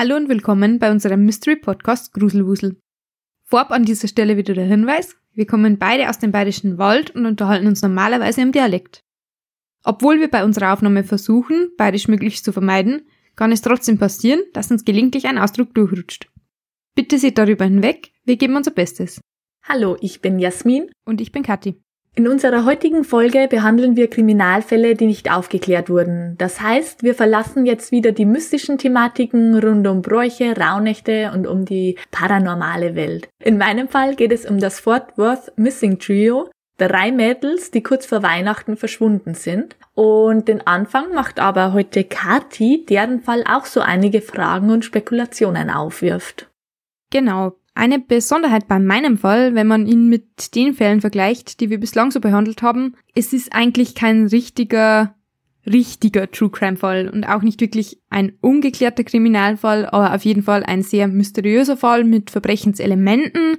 Hallo und willkommen bei unserem Mystery Podcast Gruselwusel. Vorab an dieser Stelle wieder der Hinweis, wir kommen beide aus dem bayerischen Wald und unterhalten uns normalerweise im Dialekt. Obwohl wir bei unserer Aufnahme versuchen, bayerisch möglichst zu vermeiden, kann es trotzdem passieren, dass uns gelegentlich ein Ausdruck durchrutscht. Bitte seht darüber hinweg, wir geben unser Bestes. Hallo, ich bin Jasmin. Und ich bin Kathi. In unserer heutigen Folge behandeln wir Kriminalfälle, die nicht aufgeklärt wurden. Das heißt, wir verlassen jetzt wieder die mystischen Thematiken rund um Bräuche, Rauhnächte und um die paranormale Welt. In meinem Fall geht es um das Fort Worth Missing Trio, drei Mädels, die kurz vor Weihnachten verschwunden sind. Und den Anfang macht aber heute Kati, deren Fall auch so einige Fragen und Spekulationen aufwirft. Genau, eine Besonderheit bei meinem Fall, wenn man ihn mit den Fällen vergleicht, die wir bislang so behandelt haben, es ist eigentlich kein richtiger, richtiger True Crime Fall und auch nicht wirklich ein ungeklärter Kriminalfall, aber auf jeden Fall ein sehr mysteriöser Fall mit Verbrechenselementen,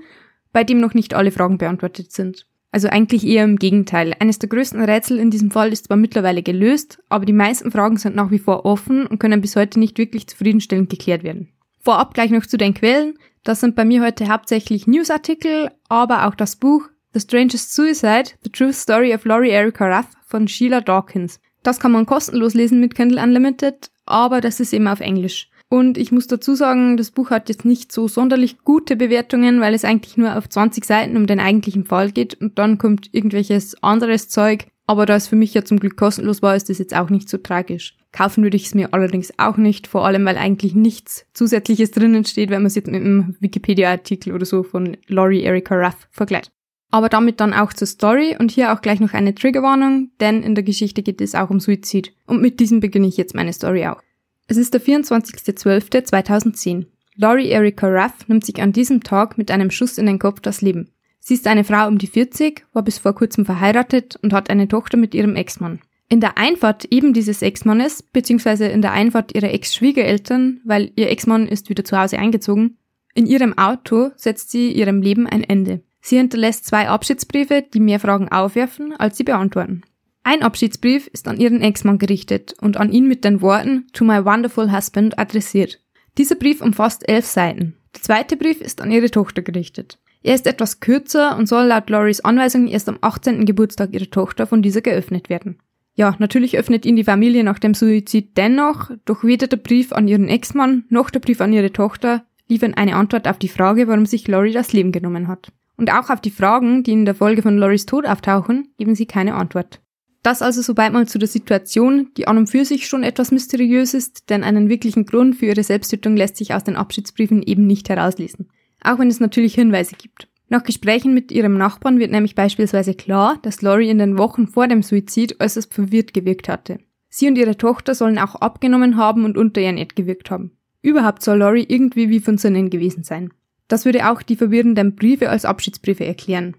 bei dem noch nicht alle Fragen beantwortet sind. Also eigentlich eher im Gegenteil. Eines der größten Rätsel in diesem Fall ist zwar mittlerweile gelöst, aber die meisten Fragen sind nach wie vor offen und können bis heute nicht wirklich zufriedenstellend geklärt werden. Vorab gleich noch zu den Quellen. Das sind bei mir heute hauptsächlich Newsartikel, aber auch das Buch The Strangest Suicide, The True Story of Laurie Erica Ruff von Sheila Dawkins. Das kann man kostenlos lesen mit Kindle Unlimited, aber das ist eben auf Englisch. Und ich muss dazu sagen, das Buch hat jetzt nicht so sonderlich gute Bewertungen, weil es eigentlich nur auf 20 Seiten um den eigentlichen Fall geht und dann kommt irgendwelches anderes Zeug. Aber da es für mich ja zum Glück kostenlos war, ist das jetzt auch nicht so tragisch. Kaufen würde ich es mir allerdings auch nicht, vor allem weil eigentlich nichts Zusätzliches drinnen steht, wenn man es jetzt mit einem Wikipedia-Artikel oder so von Laurie Erica Ruff vergleicht. Aber damit dann auch zur Story und hier auch gleich noch eine Triggerwarnung, denn in der Geschichte geht es auch um Suizid. Und mit diesem beginne ich jetzt meine Story auch. Es ist der 24.12.2010. Laurie Erica Ruff nimmt sich an diesem Tag mit einem Schuss in den Kopf das Leben. Sie ist eine Frau um die 40, war bis vor kurzem verheiratet und hat eine Tochter mit ihrem Ex-Mann. In der Einfahrt eben dieses Ex-Mannes, beziehungsweise in der Einfahrt ihrer Ex-Schwiegereltern, weil ihr Ex-Mann ist wieder zu Hause eingezogen, in ihrem Auto setzt sie ihrem Leben ein Ende. Sie hinterlässt zwei Abschiedsbriefe, die mehr Fragen aufwerfen, als sie beantworten. Ein Abschiedsbrief ist an ihren Ex-Mann gerichtet und an ihn mit den Worten To my wonderful husband adressiert. Dieser Brief umfasst elf Seiten. Der zweite Brief ist an ihre Tochter gerichtet. Er ist etwas kürzer und soll laut Loris Anweisung erst am 18. Geburtstag ihrer Tochter von dieser geöffnet werden. Ja, natürlich öffnet ihn die Familie nach dem Suizid dennoch, doch weder der Brief an ihren Ex-Mann noch der Brief an ihre Tochter liefern eine Antwort auf die Frage, warum sich Lori das Leben genommen hat. Und auch auf die Fragen, die in der Folge von Loris Tod auftauchen, geben sie keine Antwort. Das also sobald mal zu der Situation, die an und für sich schon etwas mysteriös ist, denn einen wirklichen Grund für ihre Selbsttötung lässt sich aus den Abschiedsbriefen eben nicht herauslesen. Auch wenn es natürlich Hinweise gibt. Nach Gesprächen mit ihrem Nachbarn wird nämlich beispielsweise klar, dass Laurie in den Wochen vor dem Suizid äußerst verwirrt gewirkt hatte. Sie und ihre Tochter sollen auch abgenommen haben und unter ihr Nett gewirkt haben. Überhaupt soll Laurie irgendwie wie von Sinnen gewesen sein. Das würde auch die verwirrenden Briefe als Abschiedsbriefe erklären.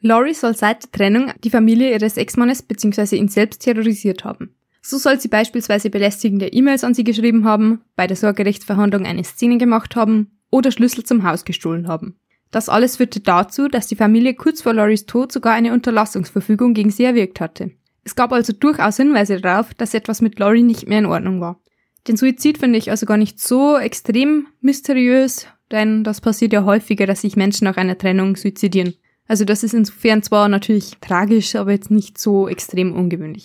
Laurie soll seit der Trennung die Familie ihres Ex-Mannes bzw. ihn selbst terrorisiert haben. So soll sie beispielsweise belästigende E-Mails an sie geschrieben haben, bei der Sorgerechtsverhandlung eine Szene gemacht haben oder Schlüssel zum Haus gestohlen haben. Das alles führte dazu, dass die Familie kurz vor Loris Tod sogar eine Unterlassungsverfügung gegen sie erwirkt hatte. Es gab also durchaus Hinweise darauf, dass etwas mit Lori nicht mehr in Ordnung war. Den Suizid finde ich also gar nicht so extrem mysteriös, denn das passiert ja häufiger, dass sich Menschen nach einer Trennung suizidieren. Also das ist insofern zwar natürlich tragisch, aber jetzt nicht so extrem ungewöhnlich.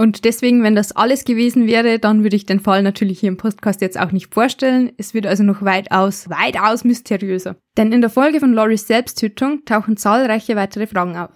Und deswegen, wenn das alles gewesen wäre, dann würde ich den Fall natürlich hier im Podcast jetzt auch nicht vorstellen. Es wird also noch weitaus, weitaus mysteriöser. Denn in der Folge von Loris Selbsttötung tauchen zahlreiche weitere Fragen auf.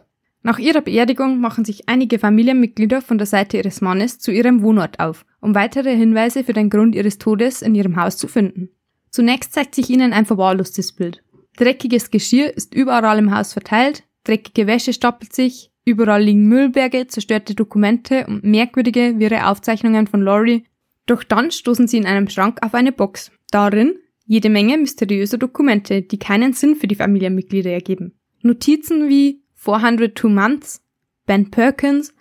Nach ihrer Beerdigung machen sich einige Familienmitglieder von der Seite ihres Mannes zu ihrem Wohnort auf, um weitere Hinweise für den Grund ihres Todes in ihrem Haus zu finden. Zunächst zeigt sich ihnen ein verwahrlostes Bild. Dreckiges Geschirr ist überall im Haus verteilt, dreckige Wäsche stapelt sich, Überall liegen Müllberge, zerstörte Dokumente und merkwürdige, wirre Aufzeichnungen von Laurie. Doch dann stoßen sie in einem Schrank auf eine Box. Darin jede Menge mysteriöser Dokumente, die keinen Sinn für die Familienmitglieder ergeben. Notizen wie 402 Months, Ben Perkins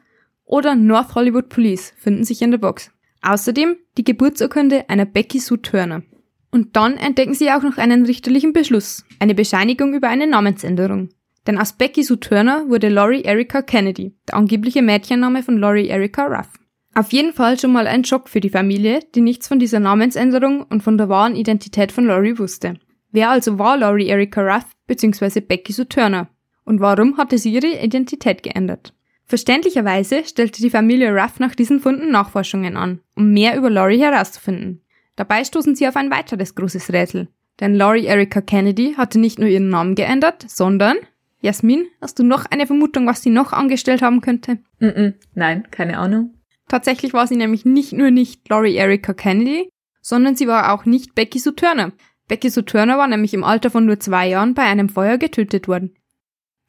oder North Hollywood Police finden sich in der Box. Außerdem die Geburtsurkunde einer Becky Sue Turner. Und dann entdecken sie auch noch einen richterlichen Beschluss, eine Bescheinigung über eine Namensänderung. Denn aus Becky Sue Turner wurde Laurie Erica Kennedy, der angebliche Mädchenname von Laurie Erica Ruff. Auf jeden Fall schon mal ein Schock für die Familie, die nichts von dieser Namensänderung und von der wahren Identität von Laurie wusste. Wer also war Laurie Erika Ruff bzw. Becky Sue Turner? Und warum hatte sie ihre Identität geändert? Verständlicherweise stellte die Familie Ruff nach diesen Funden Nachforschungen an, um mehr über Laurie herauszufinden. Dabei stoßen sie auf ein weiteres großes Rätsel. Denn Laurie Erika Kennedy hatte nicht nur ihren Namen geändert, sondern Jasmin, hast du noch eine Vermutung, was sie noch angestellt haben könnte? Mm -mm, nein, keine Ahnung. Tatsächlich war sie nämlich nicht nur nicht Laurie Erika Kennedy, sondern sie war auch nicht Becky Sue Turner. Becky Sue Turner war nämlich im Alter von nur zwei Jahren bei einem Feuer getötet worden.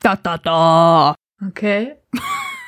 Da da da. Okay.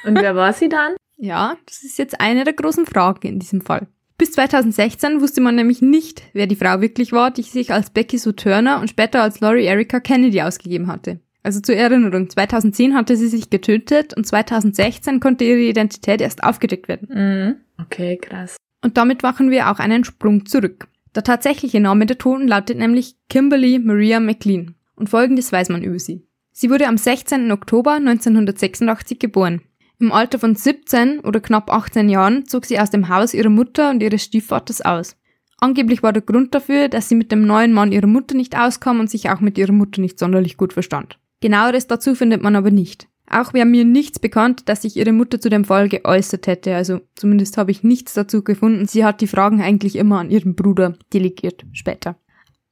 Und wer war sie dann? Ja, das ist jetzt eine der großen Fragen in diesem Fall. Bis 2016 wusste man nämlich nicht, wer die Frau wirklich war, die sich als Becky Sue Turner und später als Laurie Erika Kennedy ausgegeben hatte. Also zur Erinnerung, 2010 hatte sie sich getötet und 2016 konnte ihre Identität erst aufgedeckt werden. Mhm. Okay, krass. Und damit machen wir auch einen Sprung zurück. Der tatsächliche Name der Toten lautet nämlich Kimberly Maria McLean. Und folgendes weiß man über sie. Sie wurde am 16. Oktober 1986 geboren. Im Alter von 17 oder knapp 18 Jahren zog sie aus dem Haus ihrer Mutter und ihres Stiefvaters aus. Angeblich war der Grund dafür, dass sie mit dem neuen Mann ihrer Mutter nicht auskam und sich auch mit ihrer Mutter nicht sonderlich gut verstand. Genaueres dazu findet man aber nicht. Auch wäre mir nichts bekannt, dass sich ihre Mutter zu dem Fall geäußert hätte, also zumindest habe ich nichts dazu gefunden. Sie hat die Fragen eigentlich immer an ihren Bruder delegiert später.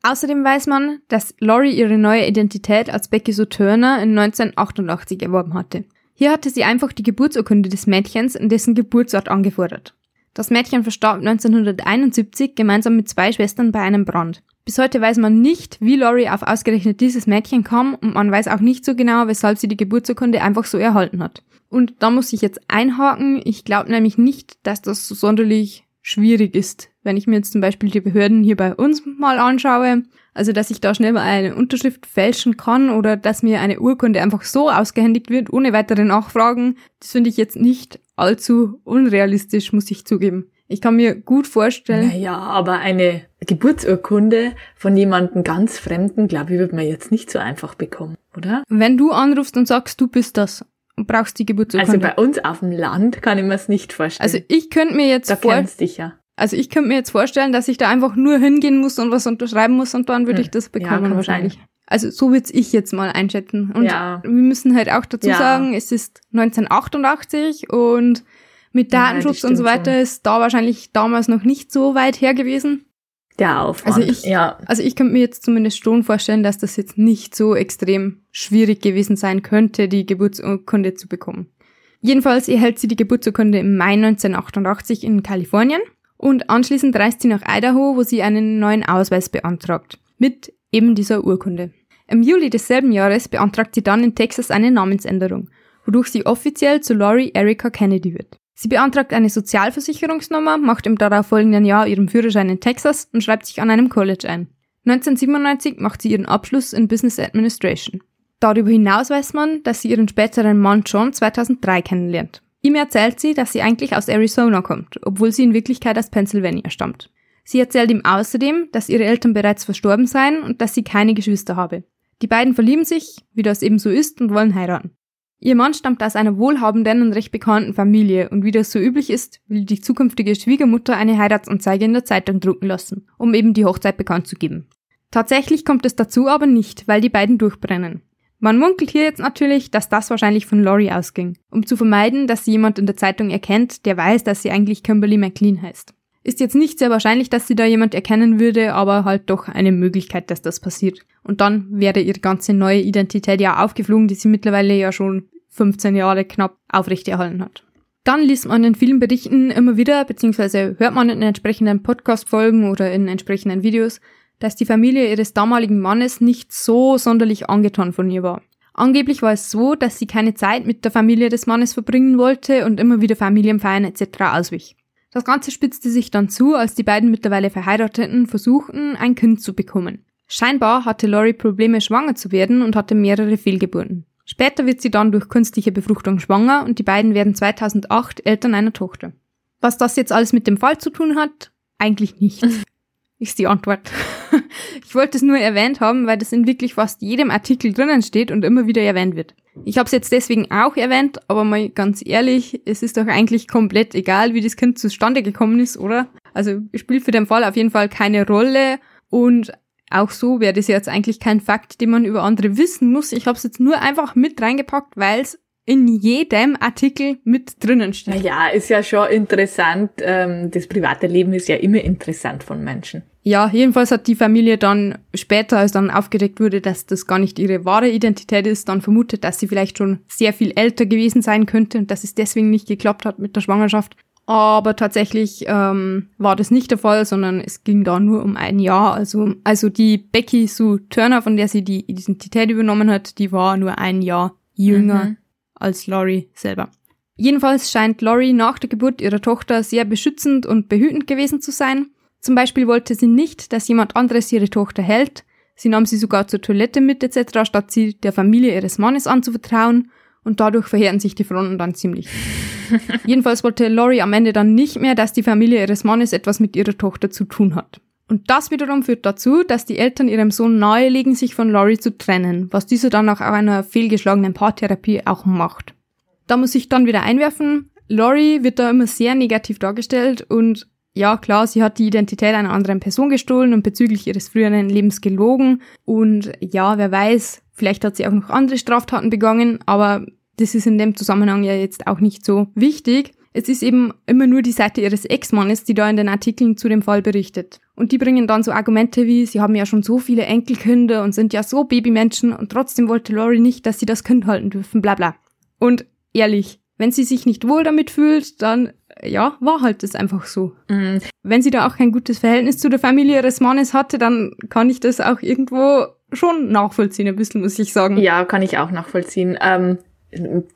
Außerdem weiß man, dass Laurie ihre neue Identität als Becky Sue Turner in 1988 erworben hatte. Hier hatte sie einfach die Geburtsurkunde des Mädchens in dessen Geburtsort angefordert. Das Mädchen verstarb 1971 gemeinsam mit zwei Schwestern bei einem Brand. Bis heute weiß man nicht, wie Laurie auf ausgerechnet dieses Mädchen kam und man weiß auch nicht so genau, weshalb sie die Geburtsurkunde einfach so erhalten hat. Und da muss ich jetzt einhaken, ich glaube nämlich nicht, dass das so sonderlich schwierig ist. Wenn ich mir jetzt zum Beispiel die Behörden hier bei uns mal anschaue, also, dass ich da schnell mal eine Unterschrift fälschen kann oder dass mir eine Urkunde einfach so ausgehändigt wird, ohne weitere Nachfragen, das finde ich jetzt nicht allzu unrealistisch, muss ich zugeben. Ich kann mir gut vorstellen. Naja, aber eine Geburtsurkunde von jemandem ganz Fremden, glaube ich, wird man jetzt nicht so einfach bekommen, oder? Wenn du anrufst und sagst, du bist das und brauchst die Geburtsurkunde. Also bei uns auf dem Land kann ich mir es nicht vorstellen. Also ich könnte mir jetzt dich ja. Also ich könnte mir jetzt vorstellen, dass ich da einfach nur hingehen muss und was unterschreiben muss und dann würde hm. ich das bekommen ja, wahrscheinlich. Sein. Also so würde ich jetzt mal einschätzen. Und ja. wir müssen halt auch dazu ja. sagen, es ist 1988 und mit Datenschutz ja, und so weiter schon. ist da wahrscheinlich damals noch nicht so weit her gewesen. Der Aufwand. Also ich, ja. also ich könnte mir jetzt zumindest schon vorstellen, dass das jetzt nicht so extrem schwierig gewesen sein könnte, die Geburtsurkunde zu bekommen. Jedenfalls erhält sie die Geburtsurkunde im Mai 1988 in Kalifornien und anschließend reist sie nach Idaho, wo sie einen neuen Ausweis beantragt. Mit eben dieser Urkunde. Im Juli desselben Jahres beantragt sie dann in Texas eine Namensänderung, wodurch sie offiziell zu Laurie Erica Kennedy wird. Sie beantragt eine Sozialversicherungsnummer, macht im darauffolgenden Jahr ihren Führerschein in Texas und schreibt sich an einem College ein. 1997 macht sie ihren Abschluss in Business Administration. Darüber hinaus weiß man, dass sie ihren späteren Mann John 2003 kennenlernt. Ihm erzählt sie, dass sie eigentlich aus Arizona kommt, obwohl sie in Wirklichkeit aus Pennsylvania stammt. Sie erzählt ihm außerdem, dass ihre Eltern bereits verstorben seien und dass sie keine Geschwister habe. Die beiden verlieben sich, wie das eben so ist, und wollen heiraten. Ihr Mann stammt aus einer wohlhabenden und recht bekannten Familie und wie das so üblich ist, will die zukünftige Schwiegermutter eine Heiratsanzeige in der Zeitung drucken lassen, um eben die Hochzeit bekannt zu geben. Tatsächlich kommt es dazu aber nicht, weil die beiden durchbrennen. Man munkelt hier jetzt natürlich, dass das wahrscheinlich von Laurie ausging, um zu vermeiden, dass sie jemand in der Zeitung erkennt, der weiß, dass sie eigentlich Kimberly McLean heißt. Ist jetzt nicht sehr wahrscheinlich, dass sie da jemand erkennen würde, aber halt doch eine Möglichkeit, dass das passiert. Und dann wäre ihre ganze neue Identität ja aufgeflogen, die sie mittlerweile ja schon 15 Jahre knapp aufrechterhalten hat. Dann liest man in vielen Berichten immer wieder, beziehungsweise hört man in entsprechenden Podcast-Folgen oder in entsprechenden Videos, dass die Familie ihres damaligen Mannes nicht so sonderlich angetan von ihr war. Angeblich war es so, dass sie keine Zeit mit der Familie des Mannes verbringen wollte und immer wieder Familienfeiern etc. auswich. Das Ganze spitzte sich dann zu, als die beiden mittlerweile Verheirateten versuchten, ein Kind zu bekommen. Scheinbar hatte Laurie Probleme, schwanger zu werden und hatte mehrere Fehlgeburten. Später wird sie dann durch künstliche Befruchtung schwanger und die beiden werden 2008 Eltern einer Tochter. Was das jetzt alles mit dem Fall zu tun hat? Eigentlich nichts. ist die Antwort. ich wollte es nur erwähnt haben, weil das in wirklich fast jedem Artikel drinnen steht und immer wieder erwähnt wird. Ich habe es jetzt deswegen auch erwähnt, aber mal ganz ehrlich, es ist doch eigentlich komplett egal, wie das Kind zustande gekommen ist, oder? Also spielt für den Fall auf jeden Fall keine Rolle und auch so wäre das jetzt eigentlich kein Fakt, den man über andere wissen muss. Ich habe es jetzt nur einfach mit reingepackt, weil es in jedem Artikel mit drinnen steht. Ja, ist ja schon interessant. Ähm, das private Leben ist ja immer interessant von Menschen. Ja, jedenfalls hat die Familie dann später, als dann aufgedeckt wurde, dass das gar nicht ihre wahre Identität ist, dann vermutet, dass sie vielleicht schon sehr viel älter gewesen sein könnte und dass es deswegen nicht geklappt hat mit der Schwangerschaft. Aber tatsächlich ähm, war das nicht der Fall, sondern es ging da nur um ein Jahr. Also, also die Becky Sue Turner, von der sie die Identität übernommen hat, die war nur ein Jahr jünger mhm. als Laurie selber. Jedenfalls scheint Laurie nach der Geburt ihrer Tochter sehr beschützend und behütend gewesen zu sein. Zum Beispiel wollte sie nicht, dass jemand anderes ihre Tochter hält. Sie nahm sie sogar zur Toilette mit etc., statt sie der Familie ihres Mannes anzuvertrauen. Und dadurch verheerten sich die Fronten dann ziemlich. Jedenfalls wollte Laurie am Ende dann nicht mehr, dass die Familie ihres Mannes etwas mit ihrer Tochter zu tun hat. Und das wiederum führt dazu, dass die Eltern ihrem Sohn nahelegen, sich von Laurie zu trennen, was dieser dann auch einer fehlgeschlagenen Paartherapie auch macht. Da muss ich dann wieder einwerfen, Laurie wird da immer sehr negativ dargestellt und ja, klar, sie hat die Identität einer anderen Person gestohlen und bezüglich ihres früheren Lebens gelogen. Und ja, wer weiß, vielleicht hat sie auch noch andere Straftaten begangen, aber das ist in dem Zusammenhang ja jetzt auch nicht so wichtig. Es ist eben immer nur die Seite ihres Ex-Mannes, die da in den Artikeln zu dem Fall berichtet. Und die bringen dann so Argumente wie, sie haben ja schon so viele Enkelkinder und sind ja so Babymenschen und trotzdem wollte Laurie nicht, dass sie das Kind halten dürfen, bla bla. Und ehrlich, wenn sie sich nicht wohl damit fühlt, dann ja, war halt das einfach so. Mhm. Wenn sie da auch kein gutes Verhältnis zu der Familie ihres Mannes hatte, dann kann ich das auch irgendwo schon nachvollziehen, ein bisschen, muss ich sagen. Ja, kann ich auch nachvollziehen. Ähm,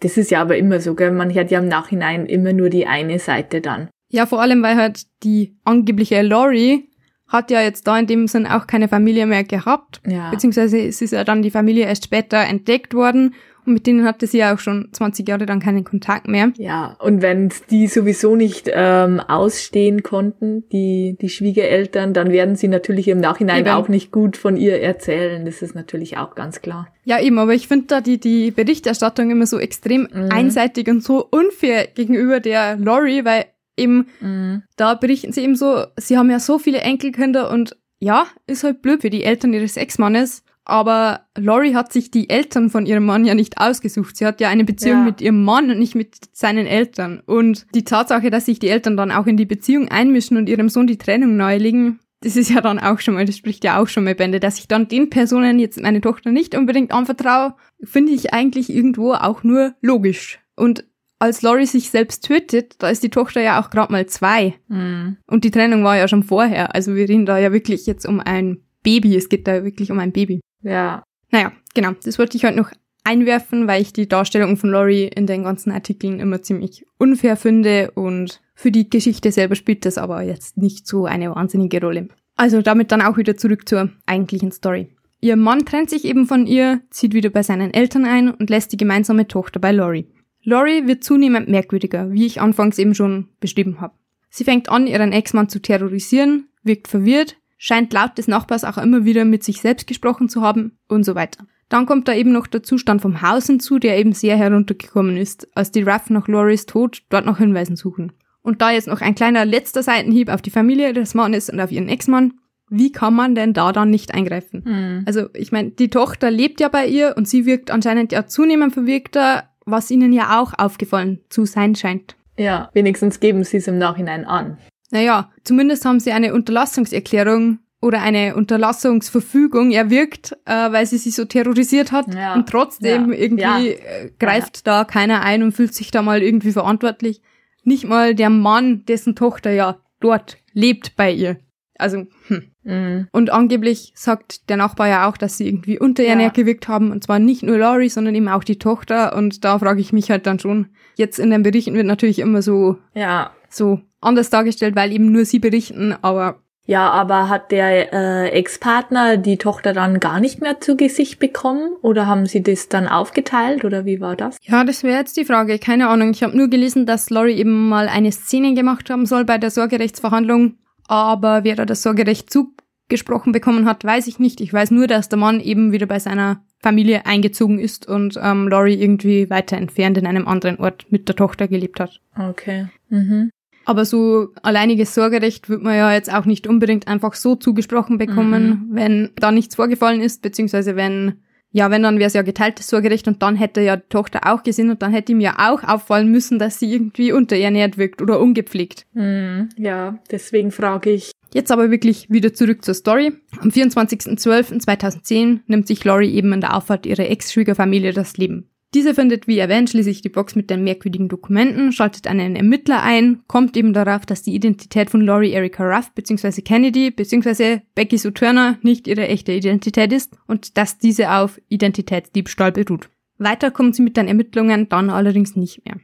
das ist ja aber immer so, gell? Man hat ja im Nachhinein immer nur die eine Seite dann. Ja, vor allem, weil halt die angebliche Laurie hat ja jetzt da in dem Sinn auch keine Familie mehr gehabt. Ja. Beziehungsweise es ist ja dann die Familie erst später entdeckt worden und mit denen hatte sie ja auch schon 20 Jahre dann keinen Kontakt mehr. Ja, und wenn die sowieso nicht ähm, ausstehen konnten, die, die Schwiegereltern, dann werden sie natürlich im Nachhinein eben. auch nicht gut von ihr erzählen. Das ist natürlich auch ganz klar. Ja, eben, aber ich finde da die, die Berichterstattung immer so extrem mhm. einseitig und so unfair gegenüber der Lori, weil eben mhm. da berichten sie eben so, sie haben ja so viele Enkelkinder und ja, ist halt blöd für die Eltern ihres Ex-Mannes. Aber Laurie hat sich die Eltern von ihrem Mann ja nicht ausgesucht. Sie hat ja eine Beziehung ja. mit ihrem Mann und nicht mit seinen Eltern. Und die Tatsache, dass sich die Eltern dann auch in die Beziehung einmischen und ihrem Sohn die Trennung nahelegen, das ist ja dann auch schon mal, das spricht ja auch schon mal Bände, dass ich dann den Personen jetzt meine Tochter nicht unbedingt anvertraue, finde ich eigentlich irgendwo auch nur logisch. Und als Laurie sich selbst tötet, da ist die Tochter ja auch gerade mal zwei. Mhm. Und die Trennung war ja schon vorher. Also wir reden da ja wirklich jetzt um ein Baby. Es geht da wirklich um ein Baby. Ja. Naja, genau. Das wollte ich heute noch einwerfen, weil ich die Darstellung von Laurie in den ganzen Artikeln immer ziemlich unfair finde und für die Geschichte selber spielt das aber jetzt nicht so eine wahnsinnige Rolle. Also damit dann auch wieder zurück zur eigentlichen Story. Ihr Mann trennt sich eben von ihr, zieht wieder bei seinen Eltern ein und lässt die gemeinsame Tochter bei Laurie. Laurie wird zunehmend merkwürdiger, wie ich anfangs eben schon beschrieben habe. Sie fängt an, ihren Ex-Mann zu terrorisieren, wirkt verwirrt, scheint laut des Nachbars auch immer wieder mit sich selbst gesprochen zu haben und so weiter. Dann kommt da eben noch der Zustand vom Haus hinzu, der eben sehr heruntergekommen ist, als die Ruff nach Loris Tod dort nach Hinweisen suchen. Und da jetzt noch ein kleiner letzter Seitenhieb auf die Familie des Mannes und auf ihren Ex-Mann. Wie kann man denn da dann nicht eingreifen? Mhm. Also, ich meine, die Tochter lebt ja bei ihr und sie wirkt anscheinend ja zunehmend verwirkter, was ihnen ja auch aufgefallen zu sein scheint. Ja, wenigstens geben sie es im Nachhinein an. Naja, zumindest haben sie eine Unterlassungserklärung oder eine Unterlassungsverfügung erwirkt, äh, weil sie sich so terrorisiert hat. Ja. Und trotzdem ja. irgendwie. Äh, greift da keiner ein und fühlt sich da mal irgendwie verantwortlich. Nicht mal der Mann, dessen Tochter ja dort lebt bei ihr. Also, hm. Mhm. Und angeblich sagt der Nachbar ja auch, dass sie irgendwie unterernährt ja. gewirkt haben. Und zwar nicht nur Laurie, sondern eben auch die Tochter. Und da frage ich mich halt dann schon. Jetzt in den Berichten wird natürlich immer so, ja. so anders dargestellt, weil eben nur sie berichten, aber ja, aber hat der äh, Ex-Partner die Tochter dann gar nicht mehr zu Gesicht bekommen oder haben sie das dann aufgeteilt oder wie war das? Ja, das wäre jetzt die Frage. Keine Ahnung. Ich habe nur gelesen, dass Laurie eben mal eine Szene gemacht haben soll bei der Sorgerechtsverhandlung, aber wer da das Sorgerecht zu zugesprochen bekommen hat, weiß ich nicht. Ich weiß nur, dass der Mann eben wieder bei seiner Familie eingezogen ist und ähm, Laurie irgendwie weiter entfernt in einem anderen Ort mit der Tochter gelebt hat. Okay. Mhm. Aber so alleiniges Sorgerecht wird man ja jetzt auch nicht unbedingt einfach so zugesprochen bekommen, mhm. wenn da nichts vorgefallen ist, beziehungsweise wenn, ja, wenn dann wäre es ja geteiltes Sorgerecht und dann hätte ja die Tochter auch gesehen und dann hätte ihm ja auch auffallen müssen, dass sie irgendwie unterernährt wirkt oder ungepflegt. Mhm. Ja, deswegen frage ich. Jetzt aber wirklich wieder zurück zur Story. Am 24.12.2010 nimmt sich Laurie eben in der Auffahrt ihrer Ex-Schwiegerfamilie das Leben. Diese findet, wie erwähnt, schließlich die Box mit den merkwürdigen Dokumenten, schaltet einen Ermittler ein, kommt eben darauf, dass die Identität von Laurie Erica Ruff bzw. Kennedy bzw. Becky Sue Turner nicht ihre echte Identität ist und dass diese auf Identitätsdiebstahl beruht. Weiter kommt sie mit den Ermittlungen dann allerdings nicht mehr.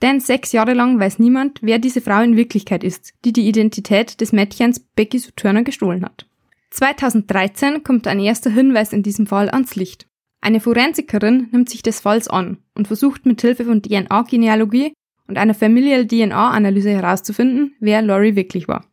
Denn sechs Jahre lang weiß niemand, wer diese Frau in Wirklichkeit ist, die die Identität des Mädchens Becky Sue Turner gestohlen hat. 2013 kommt ein erster Hinweis in diesem Fall ans Licht. Eine Forensikerin nimmt sich des Falls an und versucht mit Hilfe von DNA-Genealogie und einer Familial DNA-Analyse herauszufinden, wer Laurie wirklich war.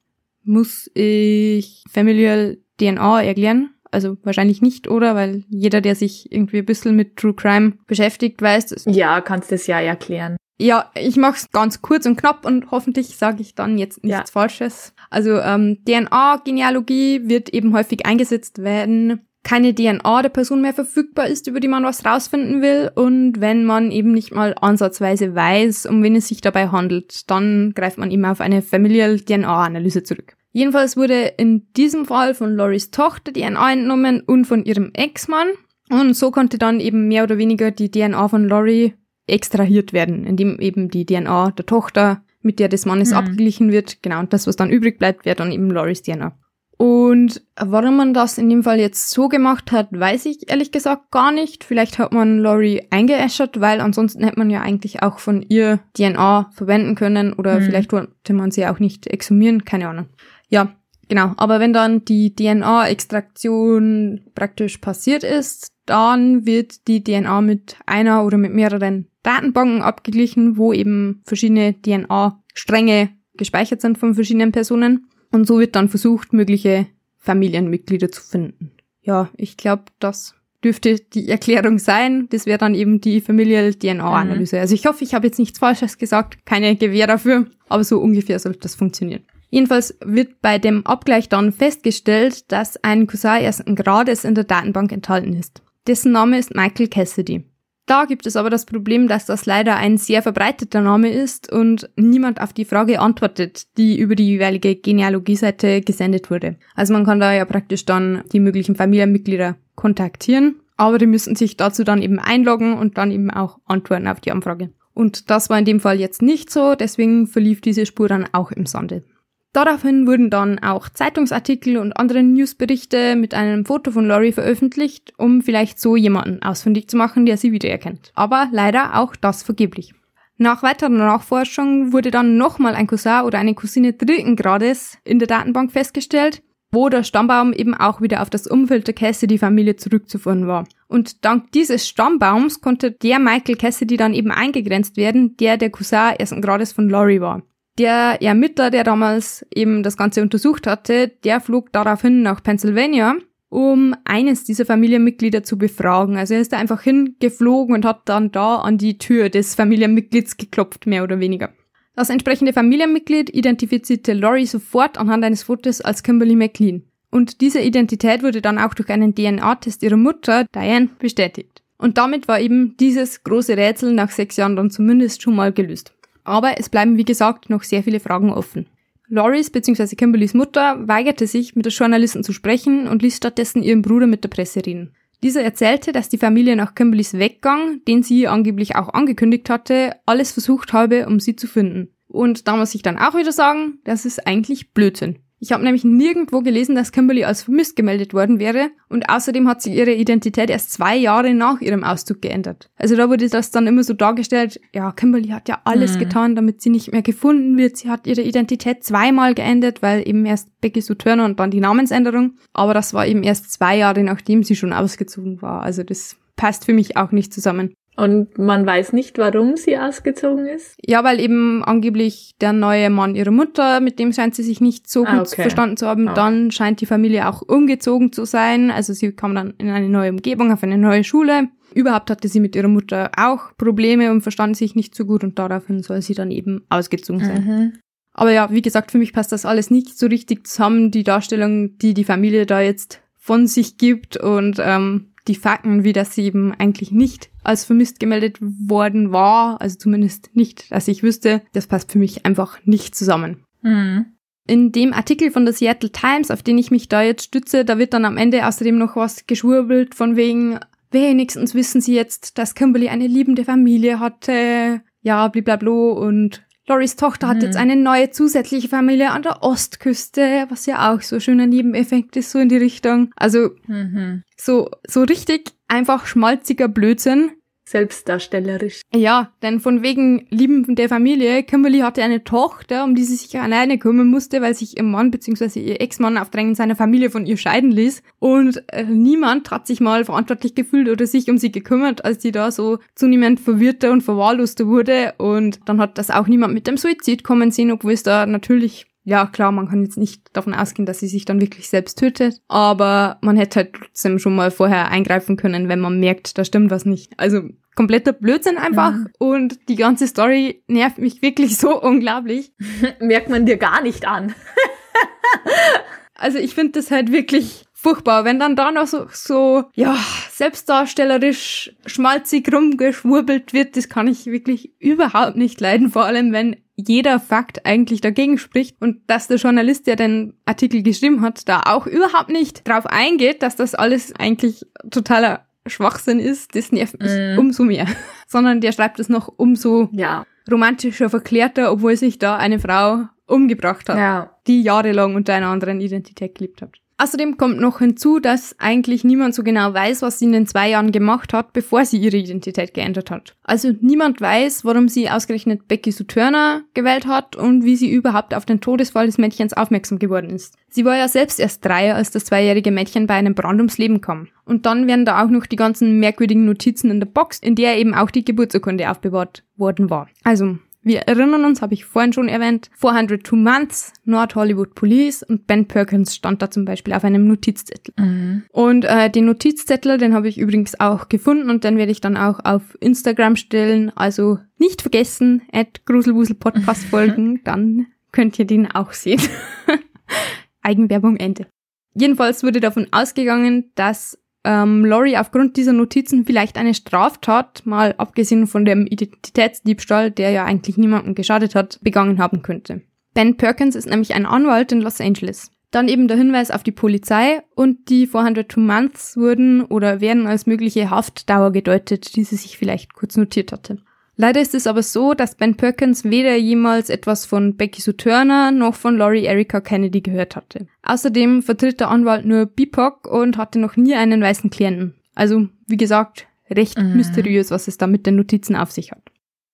Muss ich Familial DNA erklären? Also wahrscheinlich nicht, oder? Weil jeder, der sich irgendwie ein bisschen mit True Crime beschäftigt, weiß. Ja, kannst es ja erklären. Ja, ich mach's ganz kurz und knapp und hoffentlich sage ich dann jetzt nichts ja. Falsches. Also ähm, DNA-Genealogie wird eben häufig eingesetzt, wenn keine DNA der Person mehr verfügbar ist, über die man was rausfinden will und wenn man eben nicht mal ansatzweise weiß, um wen es sich dabei handelt, dann greift man eben auf eine Familial DNA-Analyse zurück. Jedenfalls wurde in diesem Fall von Loris Tochter DNA entnommen und von ihrem Ex-Mann und so konnte dann eben mehr oder weniger die DNA von Lori extrahiert werden, indem eben die DNA der Tochter mit der des Mannes mhm. abgeglichen wird. Genau, und das, was dann übrig bleibt, wäre dann eben Loris DNA. Und warum man das in dem Fall jetzt so gemacht hat, weiß ich ehrlich gesagt gar nicht. Vielleicht hat man Laurie eingeäschert, weil ansonsten hätte man ja eigentlich auch von ihr DNA verwenden können oder mhm. vielleicht wollte man sie auch nicht exhumieren, keine Ahnung. Ja, genau. Aber wenn dann die DNA-Extraktion praktisch passiert ist, dann wird die DNA mit einer oder mit mehreren Datenbanken abgeglichen, wo eben verschiedene DNA-Stränge gespeichert sind von verschiedenen Personen. Und so wird dann versucht, mögliche Familienmitglieder zu finden. Ja, ich glaube, das dürfte die Erklärung sein. Das wäre dann eben die Familial DNA-Analyse. Mhm. Also ich hoffe, ich habe jetzt nichts Falsches gesagt, keine Gewähr dafür, aber so ungefähr sollte das funktionieren. Jedenfalls wird bei dem Abgleich dann festgestellt, dass ein Cousin ersten Grades in der Datenbank enthalten ist. Dessen Name ist Michael Cassidy. Da gibt es aber das Problem, dass das leider ein sehr verbreiteter Name ist und niemand auf die Frage antwortet, die über die jeweilige Genealogieseite gesendet wurde. Also man kann da ja praktisch dann die möglichen Familienmitglieder kontaktieren, aber die müssen sich dazu dann eben einloggen und dann eben auch antworten auf die Anfrage. Und das war in dem Fall jetzt nicht so, deswegen verlief diese Spur dann auch im Sande. Daraufhin wurden dann auch Zeitungsartikel und andere Newsberichte mit einem Foto von Laurie veröffentlicht, um vielleicht so jemanden ausfindig zu machen, der sie wiedererkennt. Aber leider auch das vergeblich. Nach weiterer Nachforschung wurde dann nochmal ein Cousin oder eine Cousine dritten Grades in der Datenbank festgestellt, wo der Stammbaum eben auch wieder auf das Umfeld der Cassidy-Familie zurückzuführen war. Und dank dieses Stammbaums konnte der Michael Cassidy dann eben eingegrenzt werden, der der Cousin ersten Grades von Laurie war. Der Ermittler, der damals eben das Ganze untersucht hatte, der flog daraufhin nach Pennsylvania, um eines dieser Familienmitglieder zu befragen. Also er ist da einfach hingeflogen und hat dann da an die Tür des Familienmitglieds geklopft, mehr oder weniger. Das entsprechende Familienmitglied identifizierte Laurie sofort anhand eines Fotos als Kimberly McLean. Und diese Identität wurde dann auch durch einen DNA-Test ihrer Mutter, Diane, bestätigt. Und damit war eben dieses große Rätsel nach sechs Jahren dann zumindest schon mal gelöst. Aber es bleiben, wie gesagt, noch sehr viele Fragen offen. Loris bzw. Kimberlys Mutter weigerte sich, mit der Journalisten zu sprechen und ließ stattdessen ihren Bruder mit der Presse reden. Dieser erzählte, dass die Familie nach Kimberlys Weggang, den sie angeblich auch angekündigt hatte, alles versucht habe, um sie zu finden. Und da muss ich dann auch wieder sagen, das ist eigentlich Blödsinn. Ich habe nämlich nirgendwo gelesen, dass Kimberly als vermisst gemeldet worden wäre und außerdem hat sie ihre Identität erst zwei Jahre nach ihrem Auszug geändert. Also da wurde das dann immer so dargestellt, ja, Kimberly hat ja alles mhm. getan, damit sie nicht mehr gefunden wird. Sie hat ihre Identität zweimal geändert, weil eben erst Becky Sue Turner und dann die Namensänderung. Aber das war eben erst zwei Jahre nachdem sie schon ausgezogen war. Also das passt für mich auch nicht zusammen. Und man weiß nicht, warum sie ausgezogen ist? Ja, weil eben angeblich der neue Mann ihrer Mutter, mit dem scheint sie sich nicht so Ah, gut okay. verstanden zu haben. Ah. Dann scheint die Familie auch umgezogen zu sein. Also sie kam dann in eine neue Umgebung, auf eine neue Schule. Überhaupt hatte sie mit ihrer Mutter auch Probleme und verstand sich nicht so gut und daraufhin soll sie dann eben ausgezogen sein. Mhm. Aber ja, wie gesagt, für mich passt das alles nicht so richtig zusammen, die Darstellung, die die Familie da jetzt von sich gibt und ähm, die Fakten, wie das sie eben eigentlich nicht als vermisst gemeldet worden war, also zumindest nicht, dass ich wüsste, das passt für mich einfach nicht zusammen. Mhm. In dem Artikel von der Seattle Times, auf den ich mich da jetzt stütze, da wird dann am Ende außerdem noch was geschwurbelt von wegen, wenigstens wissen sie jetzt, dass Kimberly eine liebende Familie hatte, ja, blablabla und Loris Tochter hat Mhm. jetzt eine neue zusätzliche Familie an der Ostküste, was ja auch so ein schöner Nebeneffekt ist, so in die Richtung. Also Mhm. so, so richtig einfach schmalziger Blödsinn. Selbstdarstellerisch. Ja, denn von wegen Lieben der Familie, Kimberly hatte eine Tochter, um die sie sich alleine kümmern musste, weil sich ihr Mann bzw. ihr Ex-Mann auf Drängen seiner Familie von ihr scheiden ließ. Und äh, niemand hat sich mal verantwortlich gefühlt oder sich um sie gekümmert, als sie da so zunehmend verwirrter und verwahrloster wurde. Und dann hat das auch niemand mit dem Suizid kommen sehen, obwohl es da natürlich ja, klar, man kann jetzt nicht davon ausgehen, dass sie sich dann wirklich selbst tötet, aber man hätte halt trotzdem schon mal vorher eingreifen können, wenn man merkt, da stimmt was nicht. Also kompletter Blödsinn einfach Mhm. und die ganze Story nervt mich wirklich so unglaublich. Merkt man dir gar nicht an. Also ich finde das halt wirklich furchtbar, wenn dann da noch so, so, ja, selbstdarstellerisch schmalzig rumgeschwurbelt wird, das kann ich wirklich überhaupt nicht leiden, vor allem wenn jeder Fakt eigentlich dagegen spricht und dass der Journalist, der den Artikel geschrieben hat, da auch überhaupt nicht drauf eingeht, dass das alles eigentlich totaler Schwachsinn ist, das nervt mich Mhm. umso mehr. Sondern der schreibt es noch umso Ja. romantischer, verklärter, obwohl sich da eine Frau umgebracht hat Ja. die jahrelang unter einer anderen Identität gelebt hat. Außerdem kommt noch hinzu, dass eigentlich niemand so genau weiß, was sie in den zwei Jahren gemacht hat, bevor sie ihre Identität geändert hat. Also niemand weiß, warum sie ausgerechnet Becky Sue Turner gewählt hat und wie sie überhaupt auf den Todesfall des Mädchens aufmerksam geworden ist. Sie war ja selbst erst drei, als das zweijährige Mädchen bei einem Brand ums Leben kam. Und dann werden da auch noch die ganzen merkwürdigen Notizen in der Box, in der eben auch die Geburtsurkunde aufbewahrt worden war. Also, wir erinnern uns, habe ich vorhin schon erwähnt, 402 Months, North Hollywood Police und Ben Perkins stand da zum Beispiel auf einem Notizzettel. Mhm. Und äh, den Notizzettel, den habe ich übrigens auch gefunden und den werde ich dann auch auf Instagram stellen. Also nicht vergessen, at Gruselwusel Podcast folgen, dann könnt ihr den auch sehen. Eigenwerbung Ende. Jedenfalls wurde davon ausgegangen, dass ähm, Laurie aufgrund dieser Notizen vielleicht eine Straftat, mal abgesehen von dem Identitätsdiebstahl, der ja eigentlich niemandem geschadet hat, begangen haben könnte. Ben Perkins ist nämlich ein Anwalt in Los Angeles. Dann eben der Hinweis auf die Polizei und die 402 Months wurden oder werden als mögliche Haftdauer gedeutet, die sie sich vielleicht kurz notiert hatte. Leider ist es aber so, dass Ben Perkins weder jemals etwas von Becky Sue Turner noch von Laurie Erica Kennedy gehört hatte. Außerdem vertritt der Anwalt nur BIPOC und hatte noch nie einen weißen Klienten. Also, wie gesagt, recht Mhm. mysteriös, was es da mit den Notizen auf sich hat.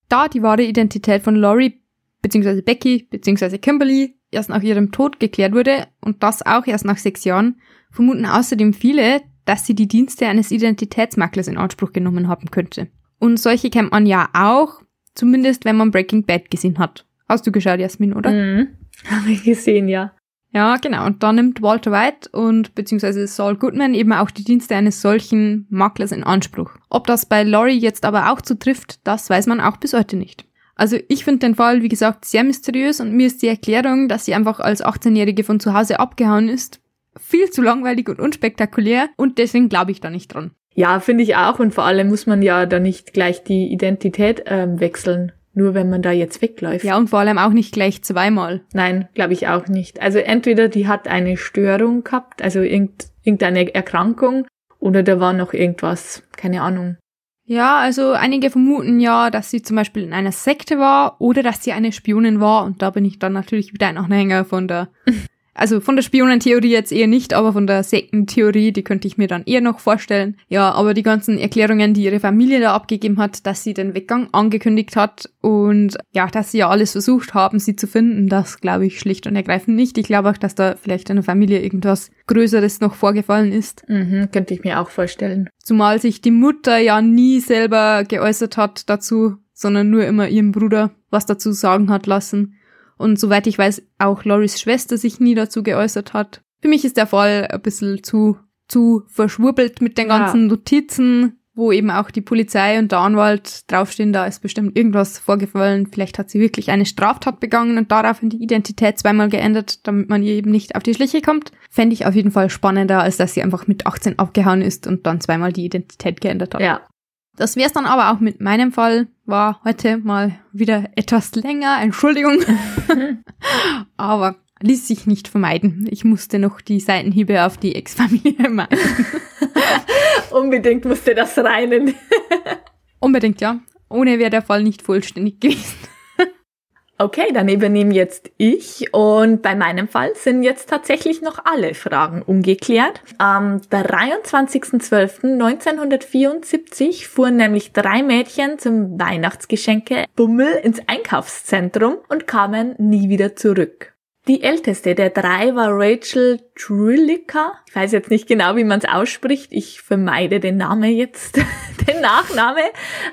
Da die wahre Identität von Laurie bzw. Becky bzw. Kimberly erst nach ihrem Tod geklärt wurde und das auch erst nach sechs Jahren, vermuten außerdem viele, dass sie die Dienste eines Identitätsmaklers in Anspruch genommen haben könnte. Und solche kennt man ja auch, zumindest wenn man Breaking Bad gesehen hat. Hast du geschaut, Jasmin, oder? Mhm. Habe ich gesehen, ja. Ja, genau. Und da nimmt Walter White und beziehungsweise Saul Goodman eben auch die Dienste eines solchen Maklers in Anspruch. Ob das bei Laurie jetzt aber auch zutrifft, das weiß man auch bis heute nicht. Also ich finde den Fall, wie gesagt, sehr mysteriös und mir ist die Erklärung, dass sie einfach als 18-Jährige von zu Hause abgehauen ist, viel zu langweilig und unspektakulär und deswegen glaube ich da nicht dran. Ja, finde ich auch. Und vor allem muss man ja da nicht gleich die Identität ähm, wechseln, nur wenn man da jetzt wegläuft. Ja, und vor allem auch nicht gleich zweimal. Nein, glaube ich auch nicht. Also entweder die hat eine Störung gehabt, also irgend, irgendeine Erkrankung, oder da war noch irgendwas, keine Ahnung. Ja, also einige vermuten ja, dass sie zum Beispiel in einer Sekte war oder dass sie eine Spionin war und da bin ich dann natürlich wieder ein Anhänger von der Also von der Spionentheorie jetzt eher nicht, aber von der Sektentheorie, die könnte ich mir dann eher noch vorstellen. Ja, aber die ganzen Erklärungen, die ihre Familie da abgegeben hat, dass sie den Weggang angekündigt hat und ja, dass sie ja alles versucht haben, sie zu finden, das glaube ich schlicht und ergreifend nicht. Ich glaube auch, dass da vielleicht in der Familie irgendwas Größeres noch vorgefallen ist. Mhm, könnte ich mir auch vorstellen. Zumal sich die Mutter ja nie selber geäußert hat dazu, sondern nur immer ihrem Bruder was dazu sagen hat lassen und soweit ich weiß, auch Loris Schwester sich nie dazu geäußert hat. Für mich ist der Fall ein bisschen zu, zu verschwurbelt mit den ganzen ja. Notizen, wo eben auch die Polizei und der Anwalt draufstehen, da ist bestimmt irgendwas vorgefallen. Vielleicht hat sie wirklich eine Straftat begangen und daraufhin die Identität zweimal geändert, damit man ihr eben nicht auf die Schliche kommt. Fände ich auf jeden Fall spannender, als dass sie einfach mit 18 abgehauen ist und dann zweimal die Identität geändert hat. Ja, das wär's dann aber auch mit meinem Fall. War heute mal wieder etwas länger, Entschuldigung. aber ließ sich nicht vermeiden. Ich musste noch die Seitenhiebe auf die Ex-Familie machen. Unbedingt musste das reinen. Unbedingt, ja. Ohne wäre der Fall nicht vollständig gewesen. Okay, dann übernehme jetzt ich und bei meinem Fall sind jetzt tatsächlich noch alle Fragen ungeklärt. Am 23.12.1974 fuhren nämlich drei Mädchen zum Weihnachtsgeschenke Bummel ins Einkaufszentrum und kamen nie wieder zurück. Die älteste der drei war Rachel Trillica. Ich weiß jetzt nicht genau, wie man es ausspricht. Ich vermeide den Namen jetzt, den Nachname.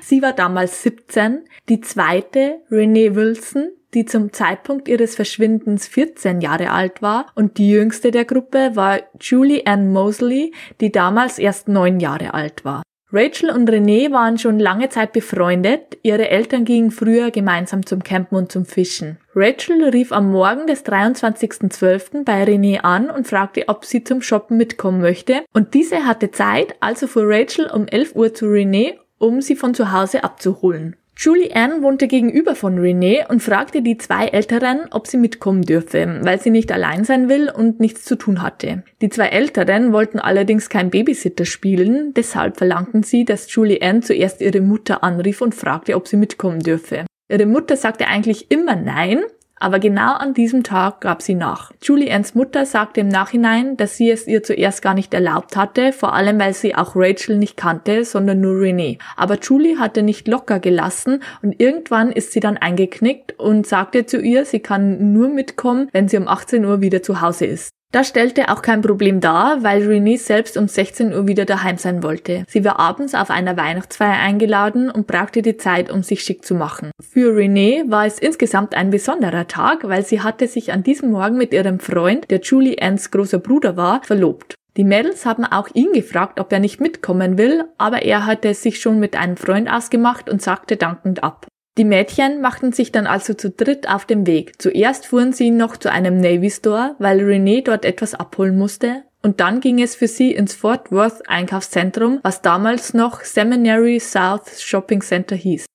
Sie war damals 17. Die zweite, Renee Wilson, die zum Zeitpunkt ihres Verschwindens 14 Jahre alt war. Und die jüngste der Gruppe war Julie Ann Mosley, die damals erst neun Jahre alt war. Rachel und René waren schon lange Zeit befreundet. Ihre Eltern gingen früher gemeinsam zum Campen und zum Fischen. Rachel rief am Morgen des 23.12. bei René an und fragte, ob sie zum Shoppen mitkommen möchte. Und diese hatte Zeit, also fuhr Rachel um 11 Uhr zu René, um sie von zu Hause abzuholen. Julie Ann wohnte gegenüber von Renee und fragte die zwei Älteren, ob sie mitkommen dürfe, weil sie nicht allein sein will und nichts zu tun hatte. Die zwei Älteren wollten allerdings kein Babysitter spielen, deshalb verlangten sie, dass Julie Ann zuerst ihre Mutter anrief und fragte, ob sie mitkommen dürfe. Ihre Mutter sagte eigentlich immer nein, aber genau an diesem Tag gab sie nach. Julians Mutter sagte im Nachhinein, dass sie es ihr zuerst gar nicht erlaubt hatte, vor allem weil sie auch Rachel nicht kannte, sondern nur Renee. Aber Julie hatte nicht locker gelassen und irgendwann ist sie dann eingeknickt und sagte zu ihr, sie kann nur mitkommen, wenn sie um 18 Uhr wieder zu Hause ist. Das stellte auch kein Problem dar, weil Renee selbst um 16 Uhr wieder daheim sein wollte. Sie war abends auf einer Weihnachtsfeier eingeladen und brauchte die Zeit, um sich schick zu machen. Für Renee war es insgesamt ein besonderer Tag, weil sie hatte sich an diesem Morgen mit ihrem Freund, der Julie Anns großer Bruder war, verlobt. Die Mädels haben auch ihn gefragt, ob er nicht mitkommen will, aber er hatte sich schon mit einem Freund ausgemacht und sagte dankend ab. Die Mädchen machten sich dann also zu dritt auf den Weg. Zuerst fuhren sie noch zu einem Navy Store, weil Renee dort etwas abholen musste. Und dann ging es für sie ins Fort Worth Einkaufszentrum, was damals noch Seminary South Shopping Center hieß.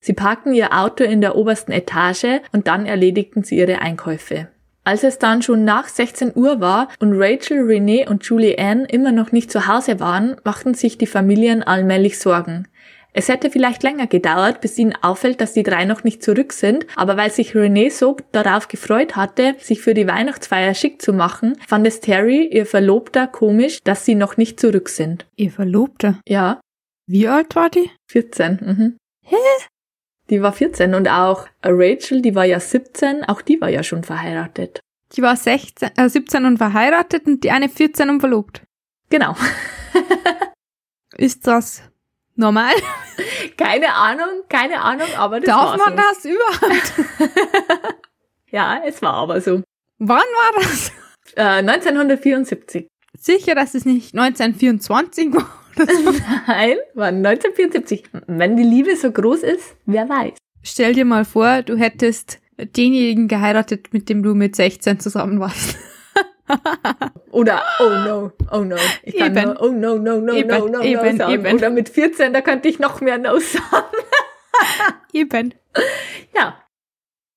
Sie parkten ihr Auto in der obersten Etage und dann erledigten sie ihre Einkäufe. Als es dann schon nach 16 Uhr war und Rachel, Renee und Julie Ann immer noch nicht zu Hause waren, machten sich die Familien allmählich Sorgen. Es hätte vielleicht länger gedauert, bis ihnen auffällt, dass die drei noch nicht zurück sind, aber weil sich Renee so darauf gefreut hatte, sich für die Weihnachtsfeier schick zu machen, fand es Terry, ihr Verlobter, komisch, dass sie noch nicht zurück sind. Ihr Verlobter? Ja. Wie alt war die? 14. Mhm. Hä? Die war 14 und auch Rachel, die war ja 17, auch die war ja schon verheiratet. Die war 16, äh, 17 und verheiratet und die eine 14 und verlobt. Genau. Ist das normal? Keine Ahnung, keine Ahnung, aber das Darf war man das überhaupt? ja, es war aber so. Wann war das? Äh, 1974. Sicher, dass es nicht 1924 war? Nein, war 1974. Wenn die Liebe so groß ist, wer weiß. Stell dir mal vor, du hättest denjenigen geheiratet, mit dem du mit 16 zusammen warst. Oder oh no, oh no. Ich kann Eben. nur oh no, no, no, Eben, no, no, eben, no sagen. Oder mit 14, da könnte ich noch mehr no sagen. Eben. Ja.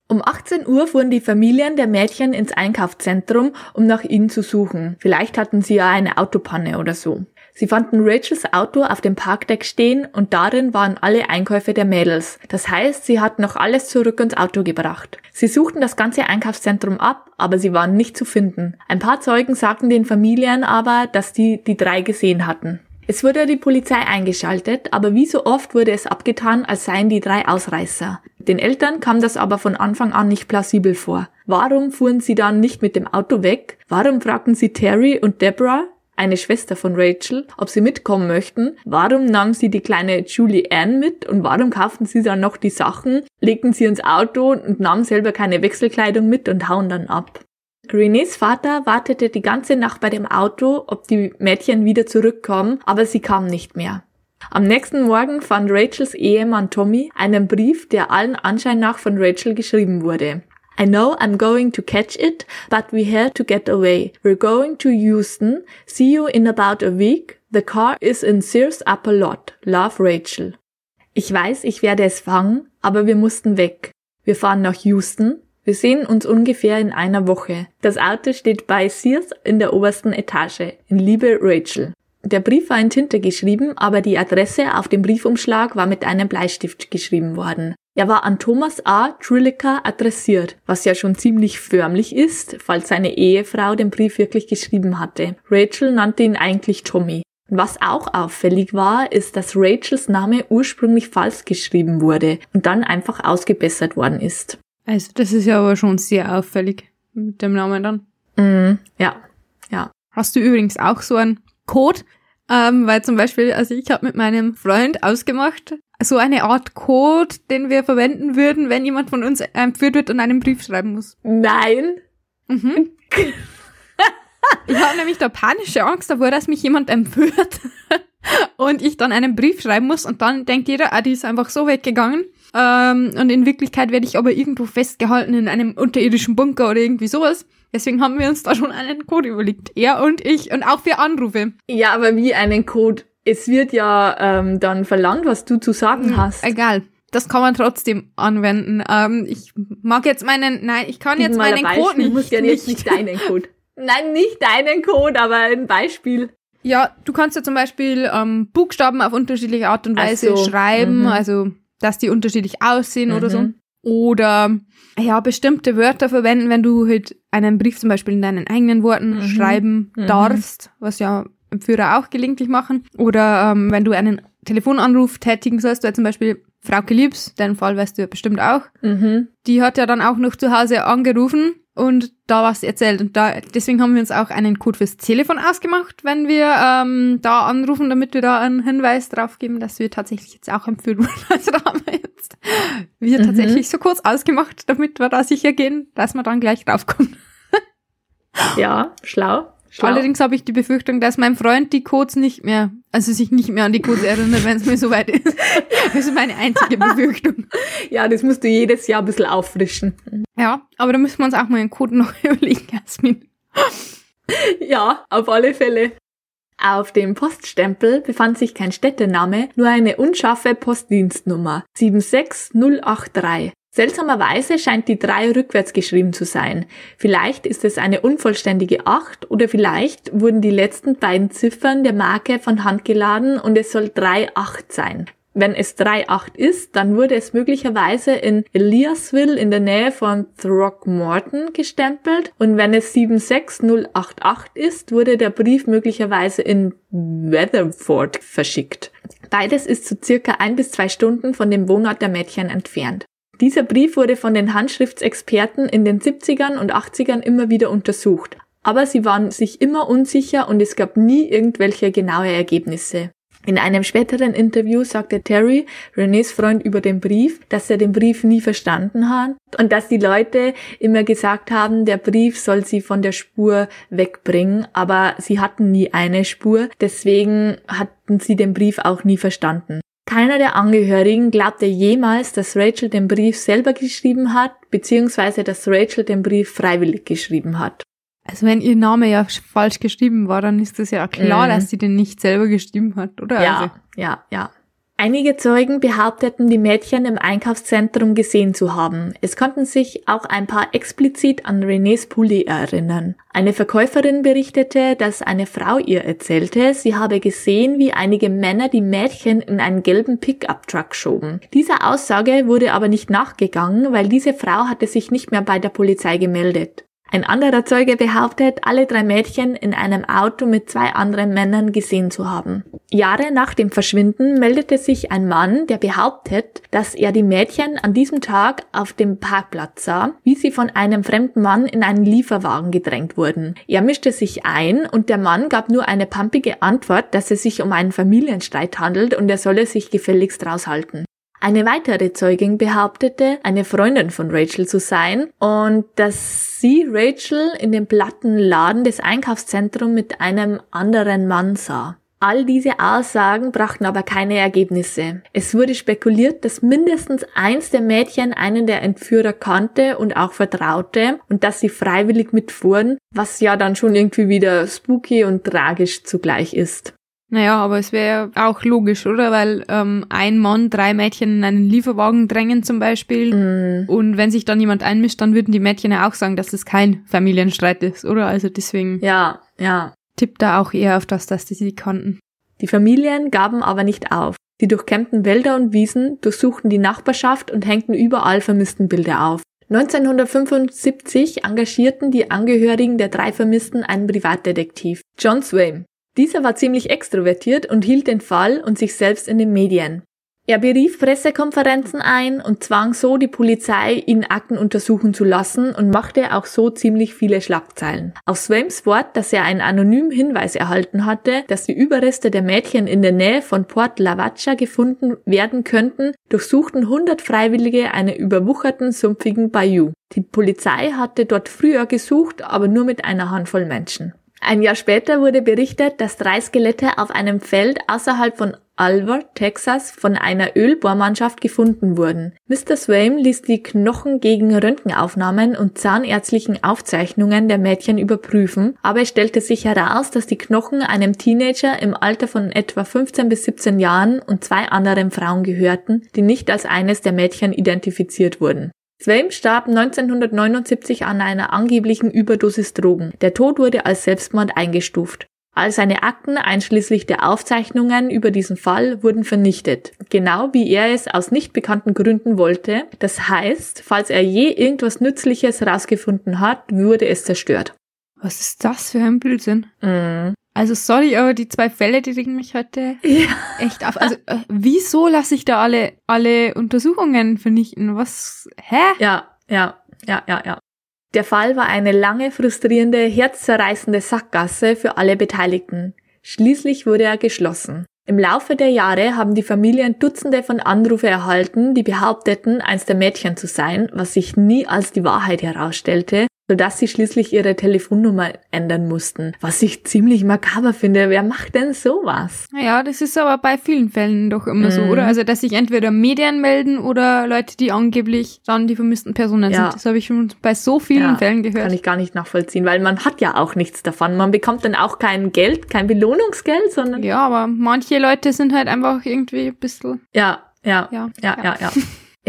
Um 18 Uhr fuhren die Familien der Mädchen ins Einkaufszentrum, um nach ihnen zu suchen. Vielleicht hatten sie ja eine Autopanne oder so. Sie fanden Rachels Auto auf dem Parkdeck stehen und darin waren alle Einkäufe der Mädels. Das heißt, sie hatten noch alles zurück ins Auto gebracht. Sie suchten das ganze Einkaufszentrum ab, aber sie waren nicht zu finden. Ein paar Zeugen sagten den Familien aber, dass die die drei gesehen hatten. Es wurde die Polizei eingeschaltet, aber wie so oft wurde es abgetan, als seien die drei Ausreißer. Den Eltern kam das aber von Anfang an nicht plausibel vor. Warum fuhren sie dann nicht mit dem Auto weg? Warum fragten sie Terry und Deborah, eine Schwester von Rachel, ob sie mitkommen möchten? Warum nahmen sie die kleine Julie Ann mit und warum kauften sie dann noch die Sachen, legten sie ins Auto und nahmen selber keine Wechselkleidung mit und hauen dann ab? Renés Vater wartete die ganze Nacht bei dem Auto, ob die Mädchen wieder zurückkommen, aber sie kamen nicht mehr. Am nächsten Morgen fand Rachels Ehemann Tommy einen Brief, der allen Anschein nach von Rachel geschrieben wurde. I know I'm going to catch it, but we had to get away. We're going to Houston. See you in about a week. The car is in Sears Upper Lot. Love Rachel. Ich weiß, ich werde es fangen, aber wir mussten weg. Wir fahren nach Houston. Wir sehen uns ungefähr in einer Woche. Das Auto steht bei Sears in der obersten Etage. In Liebe Rachel. Der Brief war in Tinte geschrieben, aber die Adresse auf dem Briefumschlag war mit einem Bleistift geschrieben worden. Er war an Thomas A. Trilliker adressiert, was ja schon ziemlich förmlich ist, falls seine Ehefrau den Brief wirklich geschrieben hatte. Rachel nannte ihn eigentlich Tommy. Was auch auffällig war, ist, dass Rachels Name ursprünglich falsch geschrieben wurde und dann einfach ausgebessert worden ist. Also das ist ja aber schon sehr auffällig mit dem Namen dann. Mm, ja, ja. Hast du übrigens auch so einen Code? Ähm, weil zum Beispiel, also ich habe mit meinem Freund ausgemacht, so eine Art Code, den wir verwenden würden, wenn jemand von uns entführt wird und einen Brief schreiben muss. Nein. Mhm. ich habe nämlich da panische Angst davor, dass mich jemand entführt und ich dann einen Brief schreiben muss und dann denkt jeder, ah, die ist einfach so weggegangen. Ähm, und in Wirklichkeit werde ich aber irgendwo festgehalten in einem unterirdischen Bunker oder irgendwie sowas. Deswegen haben wir uns da schon einen Code überlegt. Er und ich und auch für Anrufe. Ja, aber wie einen Code? Es wird ja ähm, dann verlangt, was du zu sagen hm, hast. Egal. Das kann man trotzdem anwenden. Ähm, ich mag jetzt meinen, nein, ich kann jetzt meinen Code nicht. Du musst ja jetzt nicht deinen Code. Nein, nicht deinen Code, aber ein Beispiel. Ja, du kannst ja zum Beispiel ähm, Buchstaben auf unterschiedliche Art und Weise so. schreiben. Mhm. Also dass die unterschiedlich aussehen mhm. oder so. Mhm. Oder ja, bestimmte Wörter verwenden, wenn du halt einen Brief zum Beispiel in deinen eigenen Worten mhm. schreiben mhm. darfst, was ja Führer auch gelegentlich machen. Oder ähm, wenn du einen Telefonanruf tätigen sollst, weil zum Beispiel Frauke Liebs, deinen Fall weißt du ja bestimmt auch, mhm. die hat ja dann auch noch zu Hause angerufen und da was erzählt. Und da, deswegen haben wir uns auch einen Code fürs Telefon ausgemacht, wenn wir ähm, da anrufen, damit wir da einen Hinweis drauf geben, dass wir tatsächlich jetzt auch empführt wurden. Also da haben wir jetzt wir mhm. tatsächlich so kurz ausgemacht, damit wir da sicher gehen, dass wir dann gleich draufkommen. ja, schlau. Schlau. Allerdings habe ich die Befürchtung, dass mein Freund die Codes nicht mehr, also sich nicht mehr an die Codes erinnert, wenn es mir so weit ist. Das ist meine einzige Befürchtung. Ja, das musst du jedes Jahr ein bisschen auffrischen. Ja, aber da müssen wir uns auch mal einen Code noch überlegen, Jasmin. Ja, auf alle Fälle. Auf dem Poststempel befand sich kein Städtename, nur eine unscharfe Postdienstnummer 76083. Seltsamerweise scheint die 3 rückwärts geschrieben zu sein. Vielleicht ist es eine unvollständige 8 oder vielleicht wurden die letzten beiden Ziffern der Marke von Hand geladen und es soll 38 sein. Wenn es 3,8 ist, dann wurde es möglicherweise in Eliasville in der Nähe von Throckmorton gestempelt und wenn es 76088 ist, wurde der Brief möglicherweise in Weatherford verschickt. Beides ist so circa ein bis zwei Stunden von dem Wohnort der Mädchen entfernt. Dieser Brief wurde von den Handschriftsexperten in den 70ern und 80ern immer wieder untersucht. Aber sie waren sich immer unsicher und es gab nie irgendwelche genaue Ergebnisse. In einem späteren Interview sagte Terry, Renés Freund, über den Brief, dass er den Brief nie verstanden hat und dass die Leute immer gesagt haben, der Brief soll sie von der Spur wegbringen, aber sie hatten nie eine Spur, deswegen hatten sie den Brief auch nie verstanden. Keiner der Angehörigen glaubte jemals, dass Rachel den Brief selber geschrieben hat, beziehungsweise dass Rachel den Brief freiwillig geschrieben hat. Also wenn ihr Name ja falsch geschrieben war, dann ist das ja klar, mhm. dass sie den nicht selber geschrieben hat, oder? Ja, also. ja, ja. Einige Zeugen behaupteten, die Mädchen im Einkaufszentrum gesehen zu haben. Es konnten sich auch ein paar explizit an Renés Pulli erinnern. Eine Verkäuferin berichtete, dass eine Frau ihr erzählte, sie habe gesehen, wie einige Männer die Mädchen in einen gelben Pickup-Truck schoben. Dieser Aussage wurde aber nicht nachgegangen, weil diese Frau hatte sich nicht mehr bei der Polizei gemeldet. Ein anderer Zeuge behauptet, alle drei Mädchen in einem Auto mit zwei anderen Männern gesehen zu haben. Jahre nach dem Verschwinden meldete sich ein Mann, der behauptet, dass er die Mädchen an diesem Tag auf dem Parkplatz sah, wie sie von einem fremden Mann in einen Lieferwagen gedrängt wurden. Er mischte sich ein und der Mann gab nur eine pampige Antwort, dass es sich um einen Familienstreit handelt und er solle sich gefälligst raushalten. Eine weitere Zeugin behauptete, eine Freundin von Rachel zu sein und dass sie Rachel in dem Plattenladen des Einkaufszentrums mit einem anderen Mann sah. All diese Aussagen brachten aber keine Ergebnisse. Es wurde spekuliert, dass mindestens eins der Mädchen einen der Entführer kannte und auch vertraute und dass sie freiwillig mitfuhren, was ja dann schon irgendwie wieder spooky und tragisch zugleich ist. Naja, aber es wäre auch logisch, oder? Weil ähm, ein Mann drei Mädchen in einen Lieferwagen drängen zum Beispiel. Mm. Und wenn sich dann jemand einmischt, dann würden die Mädchen ja auch sagen, dass es kein Familienstreit ist, oder? Also deswegen. Ja, ja. Tippt da auch eher auf das, dass die sie kannten. Die Familien gaben aber nicht auf. Sie durchkämmten Wälder und Wiesen, durchsuchten die Nachbarschaft und hängten überall Vermisstenbilder auf. 1975 engagierten die Angehörigen der drei Vermissten einen Privatdetektiv, John Swain. Dieser war ziemlich extrovertiert und hielt den Fall und sich selbst in den Medien. Er berief Pressekonferenzen ein und zwang so die Polizei, ihn Akten untersuchen zu lassen und machte auch so ziemlich viele Schlagzeilen. Auf Swams Wort, dass er einen anonymen Hinweis erhalten hatte, dass die Überreste der Mädchen in der Nähe von Port Lavaccia gefunden werden könnten, durchsuchten 100 Freiwillige einen überwucherten, sumpfigen Bayou. Die Polizei hatte dort früher gesucht, aber nur mit einer Handvoll Menschen. Ein Jahr später wurde berichtet, dass drei Skelette auf einem Feld außerhalb von Alvar, Texas, von einer Ölbohrmannschaft gefunden wurden. Mr. Swaim ließ die Knochen gegen Röntgenaufnahmen und zahnärztlichen Aufzeichnungen der Mädchen überprüfen, aber es stellte sich heraus, dass die Knochen einem Teenager im Alter von etwa 15 bis 17 Jahren und zwei anderen Frauen gehörten, die nicht als eines der Mädchen identifiziert wurden. Swaim starb 1979 an einer angeblichen Überdosis Drogen. Der Tod wurde als Selbstmord eingestuft. All seine Akten, einschließlich der Aufzeichnungen über diesen Fall, wurden vernichtet. Genau wie er es aus nicht bekannten Gründen wollte. Das heißt, falls er je irgendwas Nützliches herausgefunden hat, wurde es zerstört. Was ist das für ein Blödsinn? Mm. Also sorry, aber die zwei Fälle, die regen mich heute ja. echt auf. Also äh, wieso lasse ich da alle alle Untersuchungen vernichten? Was? Hä? Ja, ja, ja, ja, ja. Der Fall war eine lange, frustrierende, herzzerreißende Sackgasse für alle Beteiligten. Schließlich wurde er geschlossen. Im Laufe der Jahre haben die Familien Dutzende von Anrufe erhalten, die behaupteten, eins der Mädchen zu sein, was sich nie als die Wahrheit herausstellte, sodass sie schließlich ihre Telefonnummer ändern mussten. Was ich ziemlich makaber finde. Wer macht denn sowas? Ja, das ist aber bei vielen Fällen doch immer mm. so, oder? Mhm. Also, dass sich entweder Medien melden oder Leute, die angeblich dann die vermissten Personen ja. sind. Das habe ich schon bei so vielen ja, Fällen gehört. Kann ich gar nicht nachvollziehen, weil man hat ja auch nichts davon. Man bekommt dann auch kein Geld, kein Belohnungsgeld, sondern. Ja, aber manche Leute sind halt einfach irgendwie ein bisschen. Ja, ja, ja, ja, ja. ja. ja.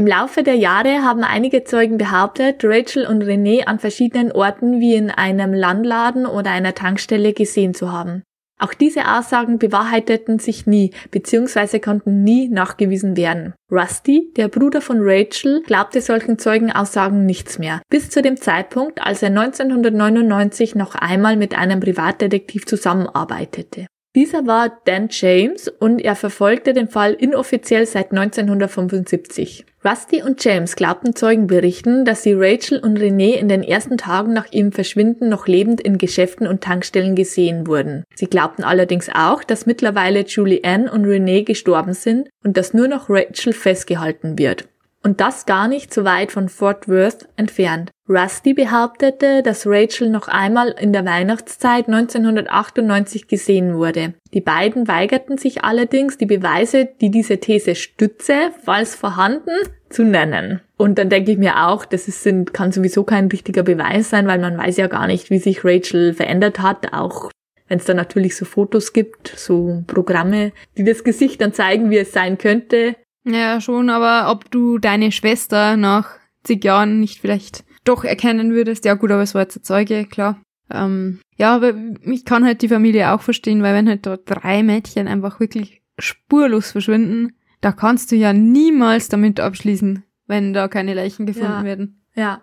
Im Laufe der Jahre haben einige Zeugen behauptet, Rachel und René an verschiedenen Orten wie in einem Landladen oder einer Tankstelle gesehen zu haben. Auch diese Aussagen bewahrheiteten sich nie bzw. konnten nie nachgewiesen werden. Rusty, der Bruder von Rachel, glaubte solchen Zeugenaussagen nichts mehr, bis zu dem Zeitpunkt, als er 1999 noch einmal mit einem Privatdetektiv zusammenarbeitete. Dieser war Dan James und er verfolgte den Fall inoffiziell seit 1975. Rusty und James glaubten Zeugenberichten, dass sie Rachel und René in den ersten Tagen nach ihrem Verschwinden noch lebend in Geschäften und Tankstellen gesehen wurden. Sie glaubten allerdings auch, dass mittlerweile Julie Ann und René gestorben sind und dass nur noch Rachel festgehalten wird. Und das gar nicht so weit von Fort Worth entfernt. Rusty behauptete, dass Rachel noch einmal in der Weihnachtszeit 1998 gesehen wurde. Die beiden weigerten sich allerdings, die Beweise, die diese These stütze, falls vorhanden, zu nennen. Und dann denke ich mir auch, das ist, kann sowieso kein richtiger Beweis sein, weil man weiß ja gar nicht, wie sich Rachel verändert hat. Auch wenn es da natürlich so Fotos gibt, so Programme, die das Gesicht dann zeigen, wie es sein könnte. Ja, schon, aber ob du deine Schwester nach zig Jahren nicht vielleicht doch erkennen würdest, ja gut, aber es war jetzt ein Zeuge, klar. Ähm, ja, aber ich kann halt die Familie auch verstehen, weil wenn halt dort drei Mädchen einfach wirklich spurlos verschwinden, da kannst du ja niemals damit abschließen, wenn da keine Leichen gefunden ja. werden. Ja.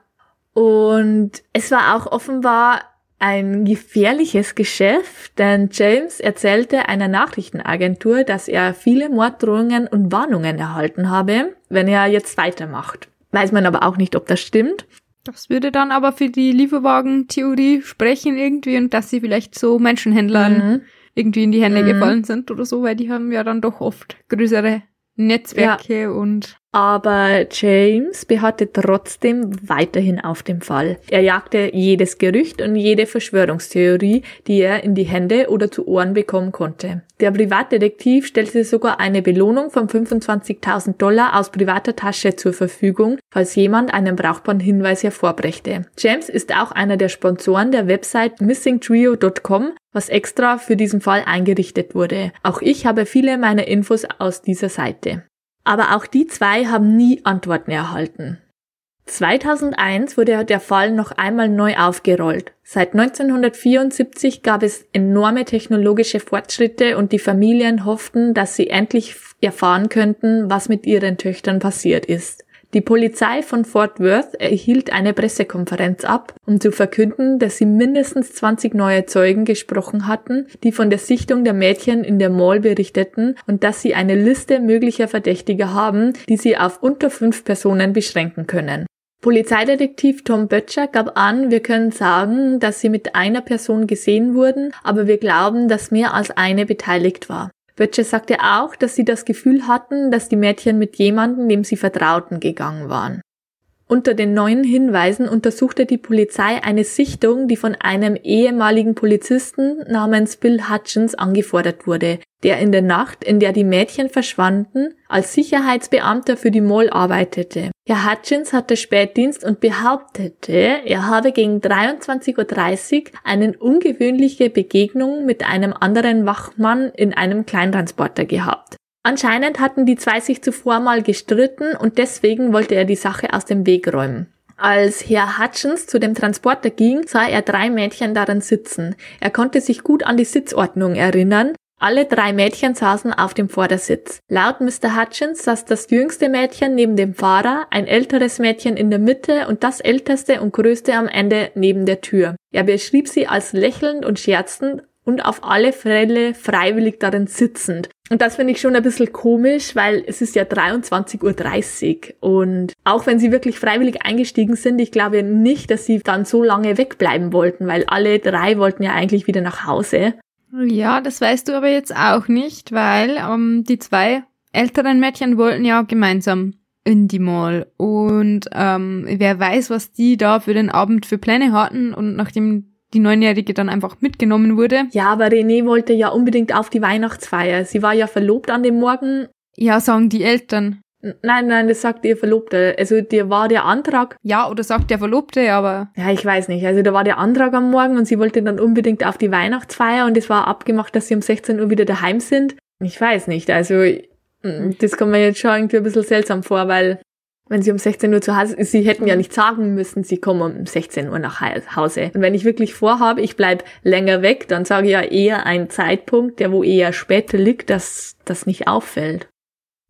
Und es war auch offenbar ein gefährliches Geschäft, denn James erzählte einer Nachrichtenagentur, dass er viele Morddrohungen und Warnungen erhalten habe, wenn er jetzt weitermacht. Weiß man aber auch nicht, ob das stimmt. Das würde dann aber für die Lieferwagen-Theorie sprechen irgendwie und dass sie vielleicht so Menschenhändlern mhm. irgendwie in die Hände mhm. gefallen sind oder so, weil die haben ja dann doch oft größere Netzwerke ja. und aber James beharrte trotzdem weiterhin auf dem Fall. Er jagte jedes Gerücht und jede Verschwörungstheorie, die er in die Hände oder zu Ohren bekommen konnte. Der Privatdetektiv stellte sogar eine Belohnung von 25.000 Dollar aus privater Tasche zur Verfügung, falls jemand einen brauchbaren Hinweis hervorbrächte. James ist auch einer der Sponsoren der Website missingtrio.com, was extra für diesen Fall eingerichtet wurde. Auch ich habe viele meiner Infos aus dieser Seite. Aber auch die zwei haben nie Antworten erhalten. 2001 wurde der Fall noch einmal neu aufgerollt. Seit 1974 gab es enorme technologische Fortschritte und die Familien hofften, dass sie endlich erfahren könnten, was mit ihren Töchtern passiert ist. Die Polizei von Fort Worth erhielt eine Pressekonferenz ab, um zu verkünden, dass sie mindestens 20 neue Zeugen gesprochen hatten, die von der Sichtung der Mädchen in der Mall berichteten und dass sie eine Liste möglicher Verdächtiger haben, die sie auf unter fünf Personen beschränken können. Polizeidetektiv Tom Böttcher gab an, wir können sagen, dass sie mit einer Person gesehen wurden, aber wir glauben, dass mehr als eine beteiligt war. Böttcher sagte auch, dass sie das Gefühl hatten, dass die Mädchen mit jemandem, dem sie vertrauten, gegangen waren. Unter den neuen Hinweisen untersuchte die Polizei eine Sichtung, die von einem ehemaligen Polizisten namens Bill Hutchins angefordert wurde, der in der Nacht, in der die Mädchen verschwanden, als Sicherheitsbeamter für die Mall arbeitete. Herr Hutchins hatte Spätdienst und behauptete, er habe gegen 23.30 Uhr eine ungewöhnliche Begegnung mit einem anderen Wachmann in einem Kleintransporter gehabt. Anscheinend hatten die zwei sich zuvor mal gestritten und deswegen wollte er die Sache aus dem Weg räumen. Als Herr Hutchins zu dem Transporter ging, sah er drei Mädchen darin sitzen. Er konnte sich gut an die Sitzordnung erinnern. Alle drei Mädchen saßen auf dem Vordersitz. Laut Mr. Hutchins saß das jüngste Mädchen neben dem Fahrer, ein älteres Mädchen in der Mitte und das älteste und größte am Ende neben der Tür. Er beschrieb sie als lächelnd und scherzend und auf alle Fälle freiwillig darin sitzend. Und das finde ich schon ein bisschen komisch, weil es ist ja 23.30 Uhr. Und auch wenn sie wirklich freiwillig eingestiegen sind, ich glaube nicht, dass sie dann so lange wegbleiben wollten, weil alle drei wollten ja eigentlich wieder nach Hause. Ja, das weißt du aber jetzt auch nicht, weil ähm, die zwei älteren Mädchen wollten ja gemeinsam in die Mall. Und ähm, wer weiß, was die da für den Abend für Pläne hatten. Und nachdem die Neunjährige dann einfach mitgenommen wurde. Ja, aber René wollte ja unbedingt auf die Weihnachtsfeier. Sie war ja verlobt an dem Morgen. Ja, sagen die Eltern. Nein, nein, das sagt ihr Verlobte. Also dir war der Antrag. Ja, oder sagt der Verlobte, aber. Ja, ich weiß nicht. Also da war der Antrag am Morgen und sie wollte dann unbedingt auf die Weihnachtsfeier und es war abgemacht, dass sie um 16 Uhr wieder daheim sind. Ich weiß nicht. Also das kommt mir jetzt schon irgendwie ein bisschen seltsam vor, weil wenn sie um 16 Uhr zu Hause sie hätten ja nicht sagen müssen, sie kommen um 16 Uhr nach Hause. Und wenn ich wirklich vorhabe, ich bleib länger weg, dann sage ich ja eher einen Zeitpunkt, der wo eher später liegt, dass das nicht auffällt.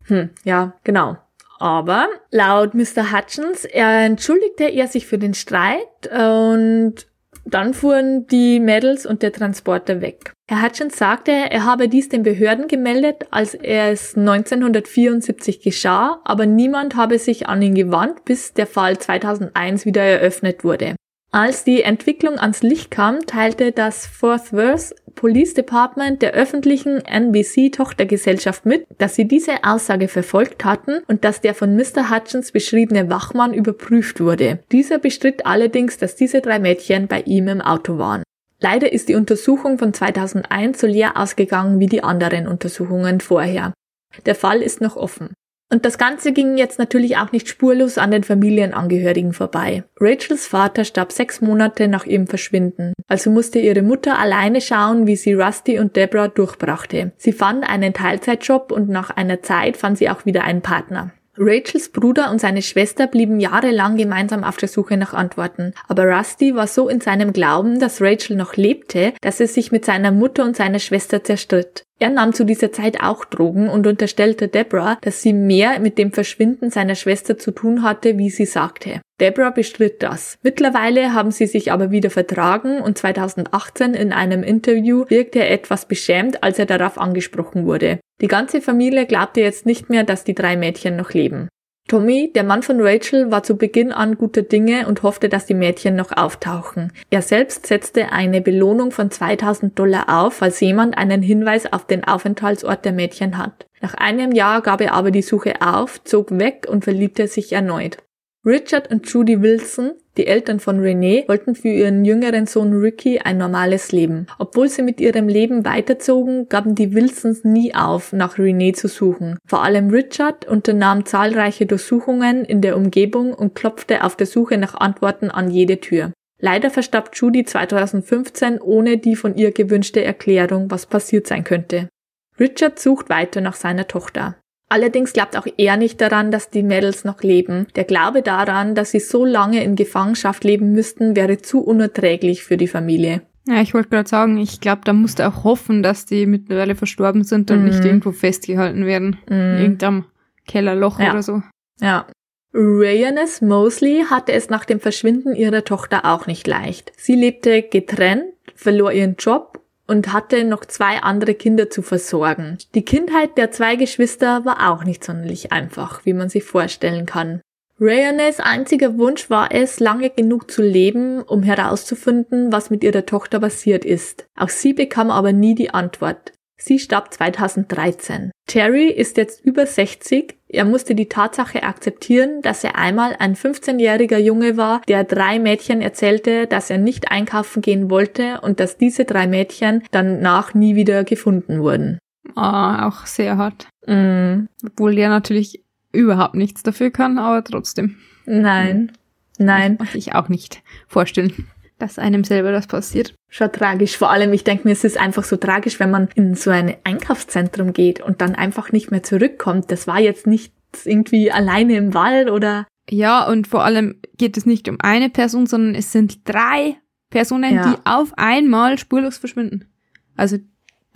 Hm, ja, genau. Aber laut Mr. Hutchins entschuldigte er sich für den Streit und dann fuhren die Mädels und der Transporter weg. Herr Hutchins sagte, er habe dies den Behörden gemeldet, als es 1974 geschah, aber niemand habe sich an ihn gewandt, bis der Fall 2001 wieder eröffnet wurde. Als die Entwicklung ans Licht kam, teilte das Fort Worth Police Department der öffentlichen NBC-Tochtergesellschaft mit, dass sie diese Aussage verfolgt hatten und dass der von Mr. Hutchins beschriebene Wachmann überprüft wurde. Dieser bestritt allerdings, dass diese drei Mädchen bei ihm im Auto waren. Leider ist die Untersuchung von 2001 so leer ausgegangen wie die anderen Untersuchungen vorher. Der Fall ist noch offen. Und das Ganze ging jetzt natürlich auch nicht spurlos an den Familienangehörigen vorbei. Rachels Vater starb sechs Monate nach ihrem Verschwinden. Also musste ihre Mutter alleine schauen, wie sie Rusty und Deborah durchbrachte. Sie fand einen Teilzeitjob und nach einer Zeit fand sie auch wieder einen Partner. Rachels Bruder und seine Schwester blieben jahrelang gemeinsam auf der Suche nach Antworten. Aber Rusty war so in seinem Glauben, dass Rachel noch lebte, dass er sich mit seiner Mutter und seiner Schwester zerstritt. Er nahm zu dieser Zeit auch Drogen und unterstellte Deborah, dass sie mehr mit dem Verschwinden seiner Schwester zu tun hatte, wie sie sagte. Deborah bestritt das. Mittlerweile haben sie sich aber wieder vertragen und 2018 in einem Interview wirkte er etwas beschämt, als er darauf angesprochen wurde. Die ganze Familie glaubte jetzt nicht mehr, dass die drei Mädchen noch leben. Tommy, der Mann von Rachel, war zu Beginn an guter Dinge und hoffte, dass die Mädchen noch auftauchen. Er selbst setzte eine Belohnung von 2000 Dollar auf, falls jemand einen Hinweis auf den Aufenthaltsort der Mädchen hat. Nach einem Jahr gab er aber die Suche auf, zog weg und verliebte sich erneut. Richard und Judy Wilson, die Eltern von Renee, wollten für ihren jüngeren Sohn Ricky ein normales Leben. Obwohl sie mit ihrem Leben weiterzogen, gaben die Wilsons nie auf, nach Renee zu suchen. Vor allem Richard unternahm zahlreiche Durchsuchungen in der Umgebung und klopfte auf der Suche nach Antworten an jede Tür. Leider verstarb Judy 2015 ohne die von ihr gewünschte Erklärung, was passiert sein könnte. Richard sucht weiter nach seiner Tochter. Allerdings glaubt auch er nicht daran, dass die Mädels noch leben. Der Glaube daran, dass sie so lange in Gefangenschaft leben müssten, wäre zu unerträglich für die Familie. Ja, ich wollte gerade sagen, ich glaube, da musst du auch hoffen, dass die mittlerweile verstorben sind und mm. nicht irgendwo festgehalten werden. Mm. In irgendeinem Kellerloch ja. oder so. Ja. Rayoness Mosley hatte es nach dem Verschwinden ihrer Tochter auch nicht leicht. Sie lebte getrennt, verlor ihren Job und hatte noch zwei andere Kinder zu versorgen. Die Kindheit der zwei Geschwister war auch nicht sonderlich einfach, wie man sich vorstellen kann. Rayones einziger Wunsch war es, lange genug zu leben, um herauszufinden, was mit ihrer Tochter passiert ist. Auch sie bekam aber nie die Antwort. Sie starb 2013. Terry ist jetzt über 60. Er musste die Tatsache akzeptieren, dass er einmal ein 15-jähriger Junge war, der drei Mädchen erzählte, dass er nicht einkaufen gehen wollte und dass diese drei Mädchen danach nie wieder gefunden wurden. Ah, auch sehr hart. Mm. Obwohl er natürlich überhaupt nichts dafür kann, aber trotzdem. Nein. Nein. Das kann ich auch nicht vorstellen dass einem selber das passiert. Schon tragisch. Vor allem, ich denke mir, es ist einfach so tragisch, wenn man in so ein Einkaufszentrum geht und dann einfach nicht mehr zurückkommt. Das war jetzt nicht irgendwie alleine im Wald oder. Ja, und vor allem geht es nicht um eine Person, sondern es sind drei Personen, ja. die auf einmal spurlos verschwinden. Also,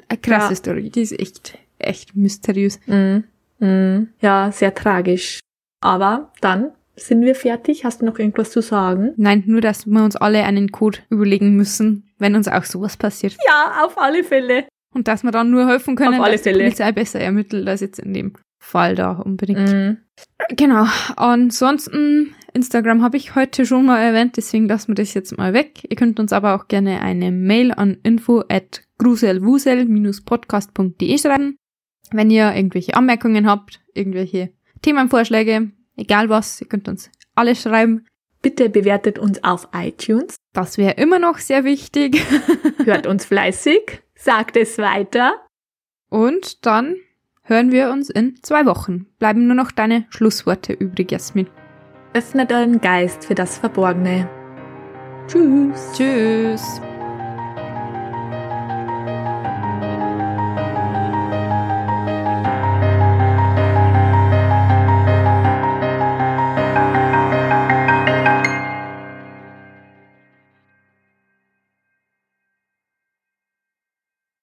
eine krasse ja. Story. Die ist echt, echt mysteriös. Mm, mm, ja, sehr tragisch. Aber dann sind wir fertig? Hast du noch irgendwas zu sagen? Nein, nur, dass wir uns alle einen Code überlegen müssen, wenn uns auch sowas passiert. Ja, auf alle Fälle. Und dass wir dann nur helfen können, auf alle dass Fälle. die Polizei besser ermittelt als jetzt in dem Fall da unbedingt. Mhm. Genau. Ansonsten, Instagram habe ich heute schon mal erwähnt, deswegen lassen wir das jetzt mal weg. Ihr könnt uns aber auch gerne eine Mail an info at gruselwusel-podcast.de schreiben. Wenn ihr irgendwelche Anmerkungen habt, irgendwelche Themenvorschläge, Egal was, ihr könnt uns alles schreiben. Bitte bewertet uns auf iTunes. Das wäre immer noch sehr wichtig. Hört uns fleißig, sagt es weiter. Und dann hören wir uns in zwei Wochen. Bleiben nur noch deine Schlussworte übrig, Jasmin. Öffnet euren Geist für das Verborgene. Tschüss. Tschüss.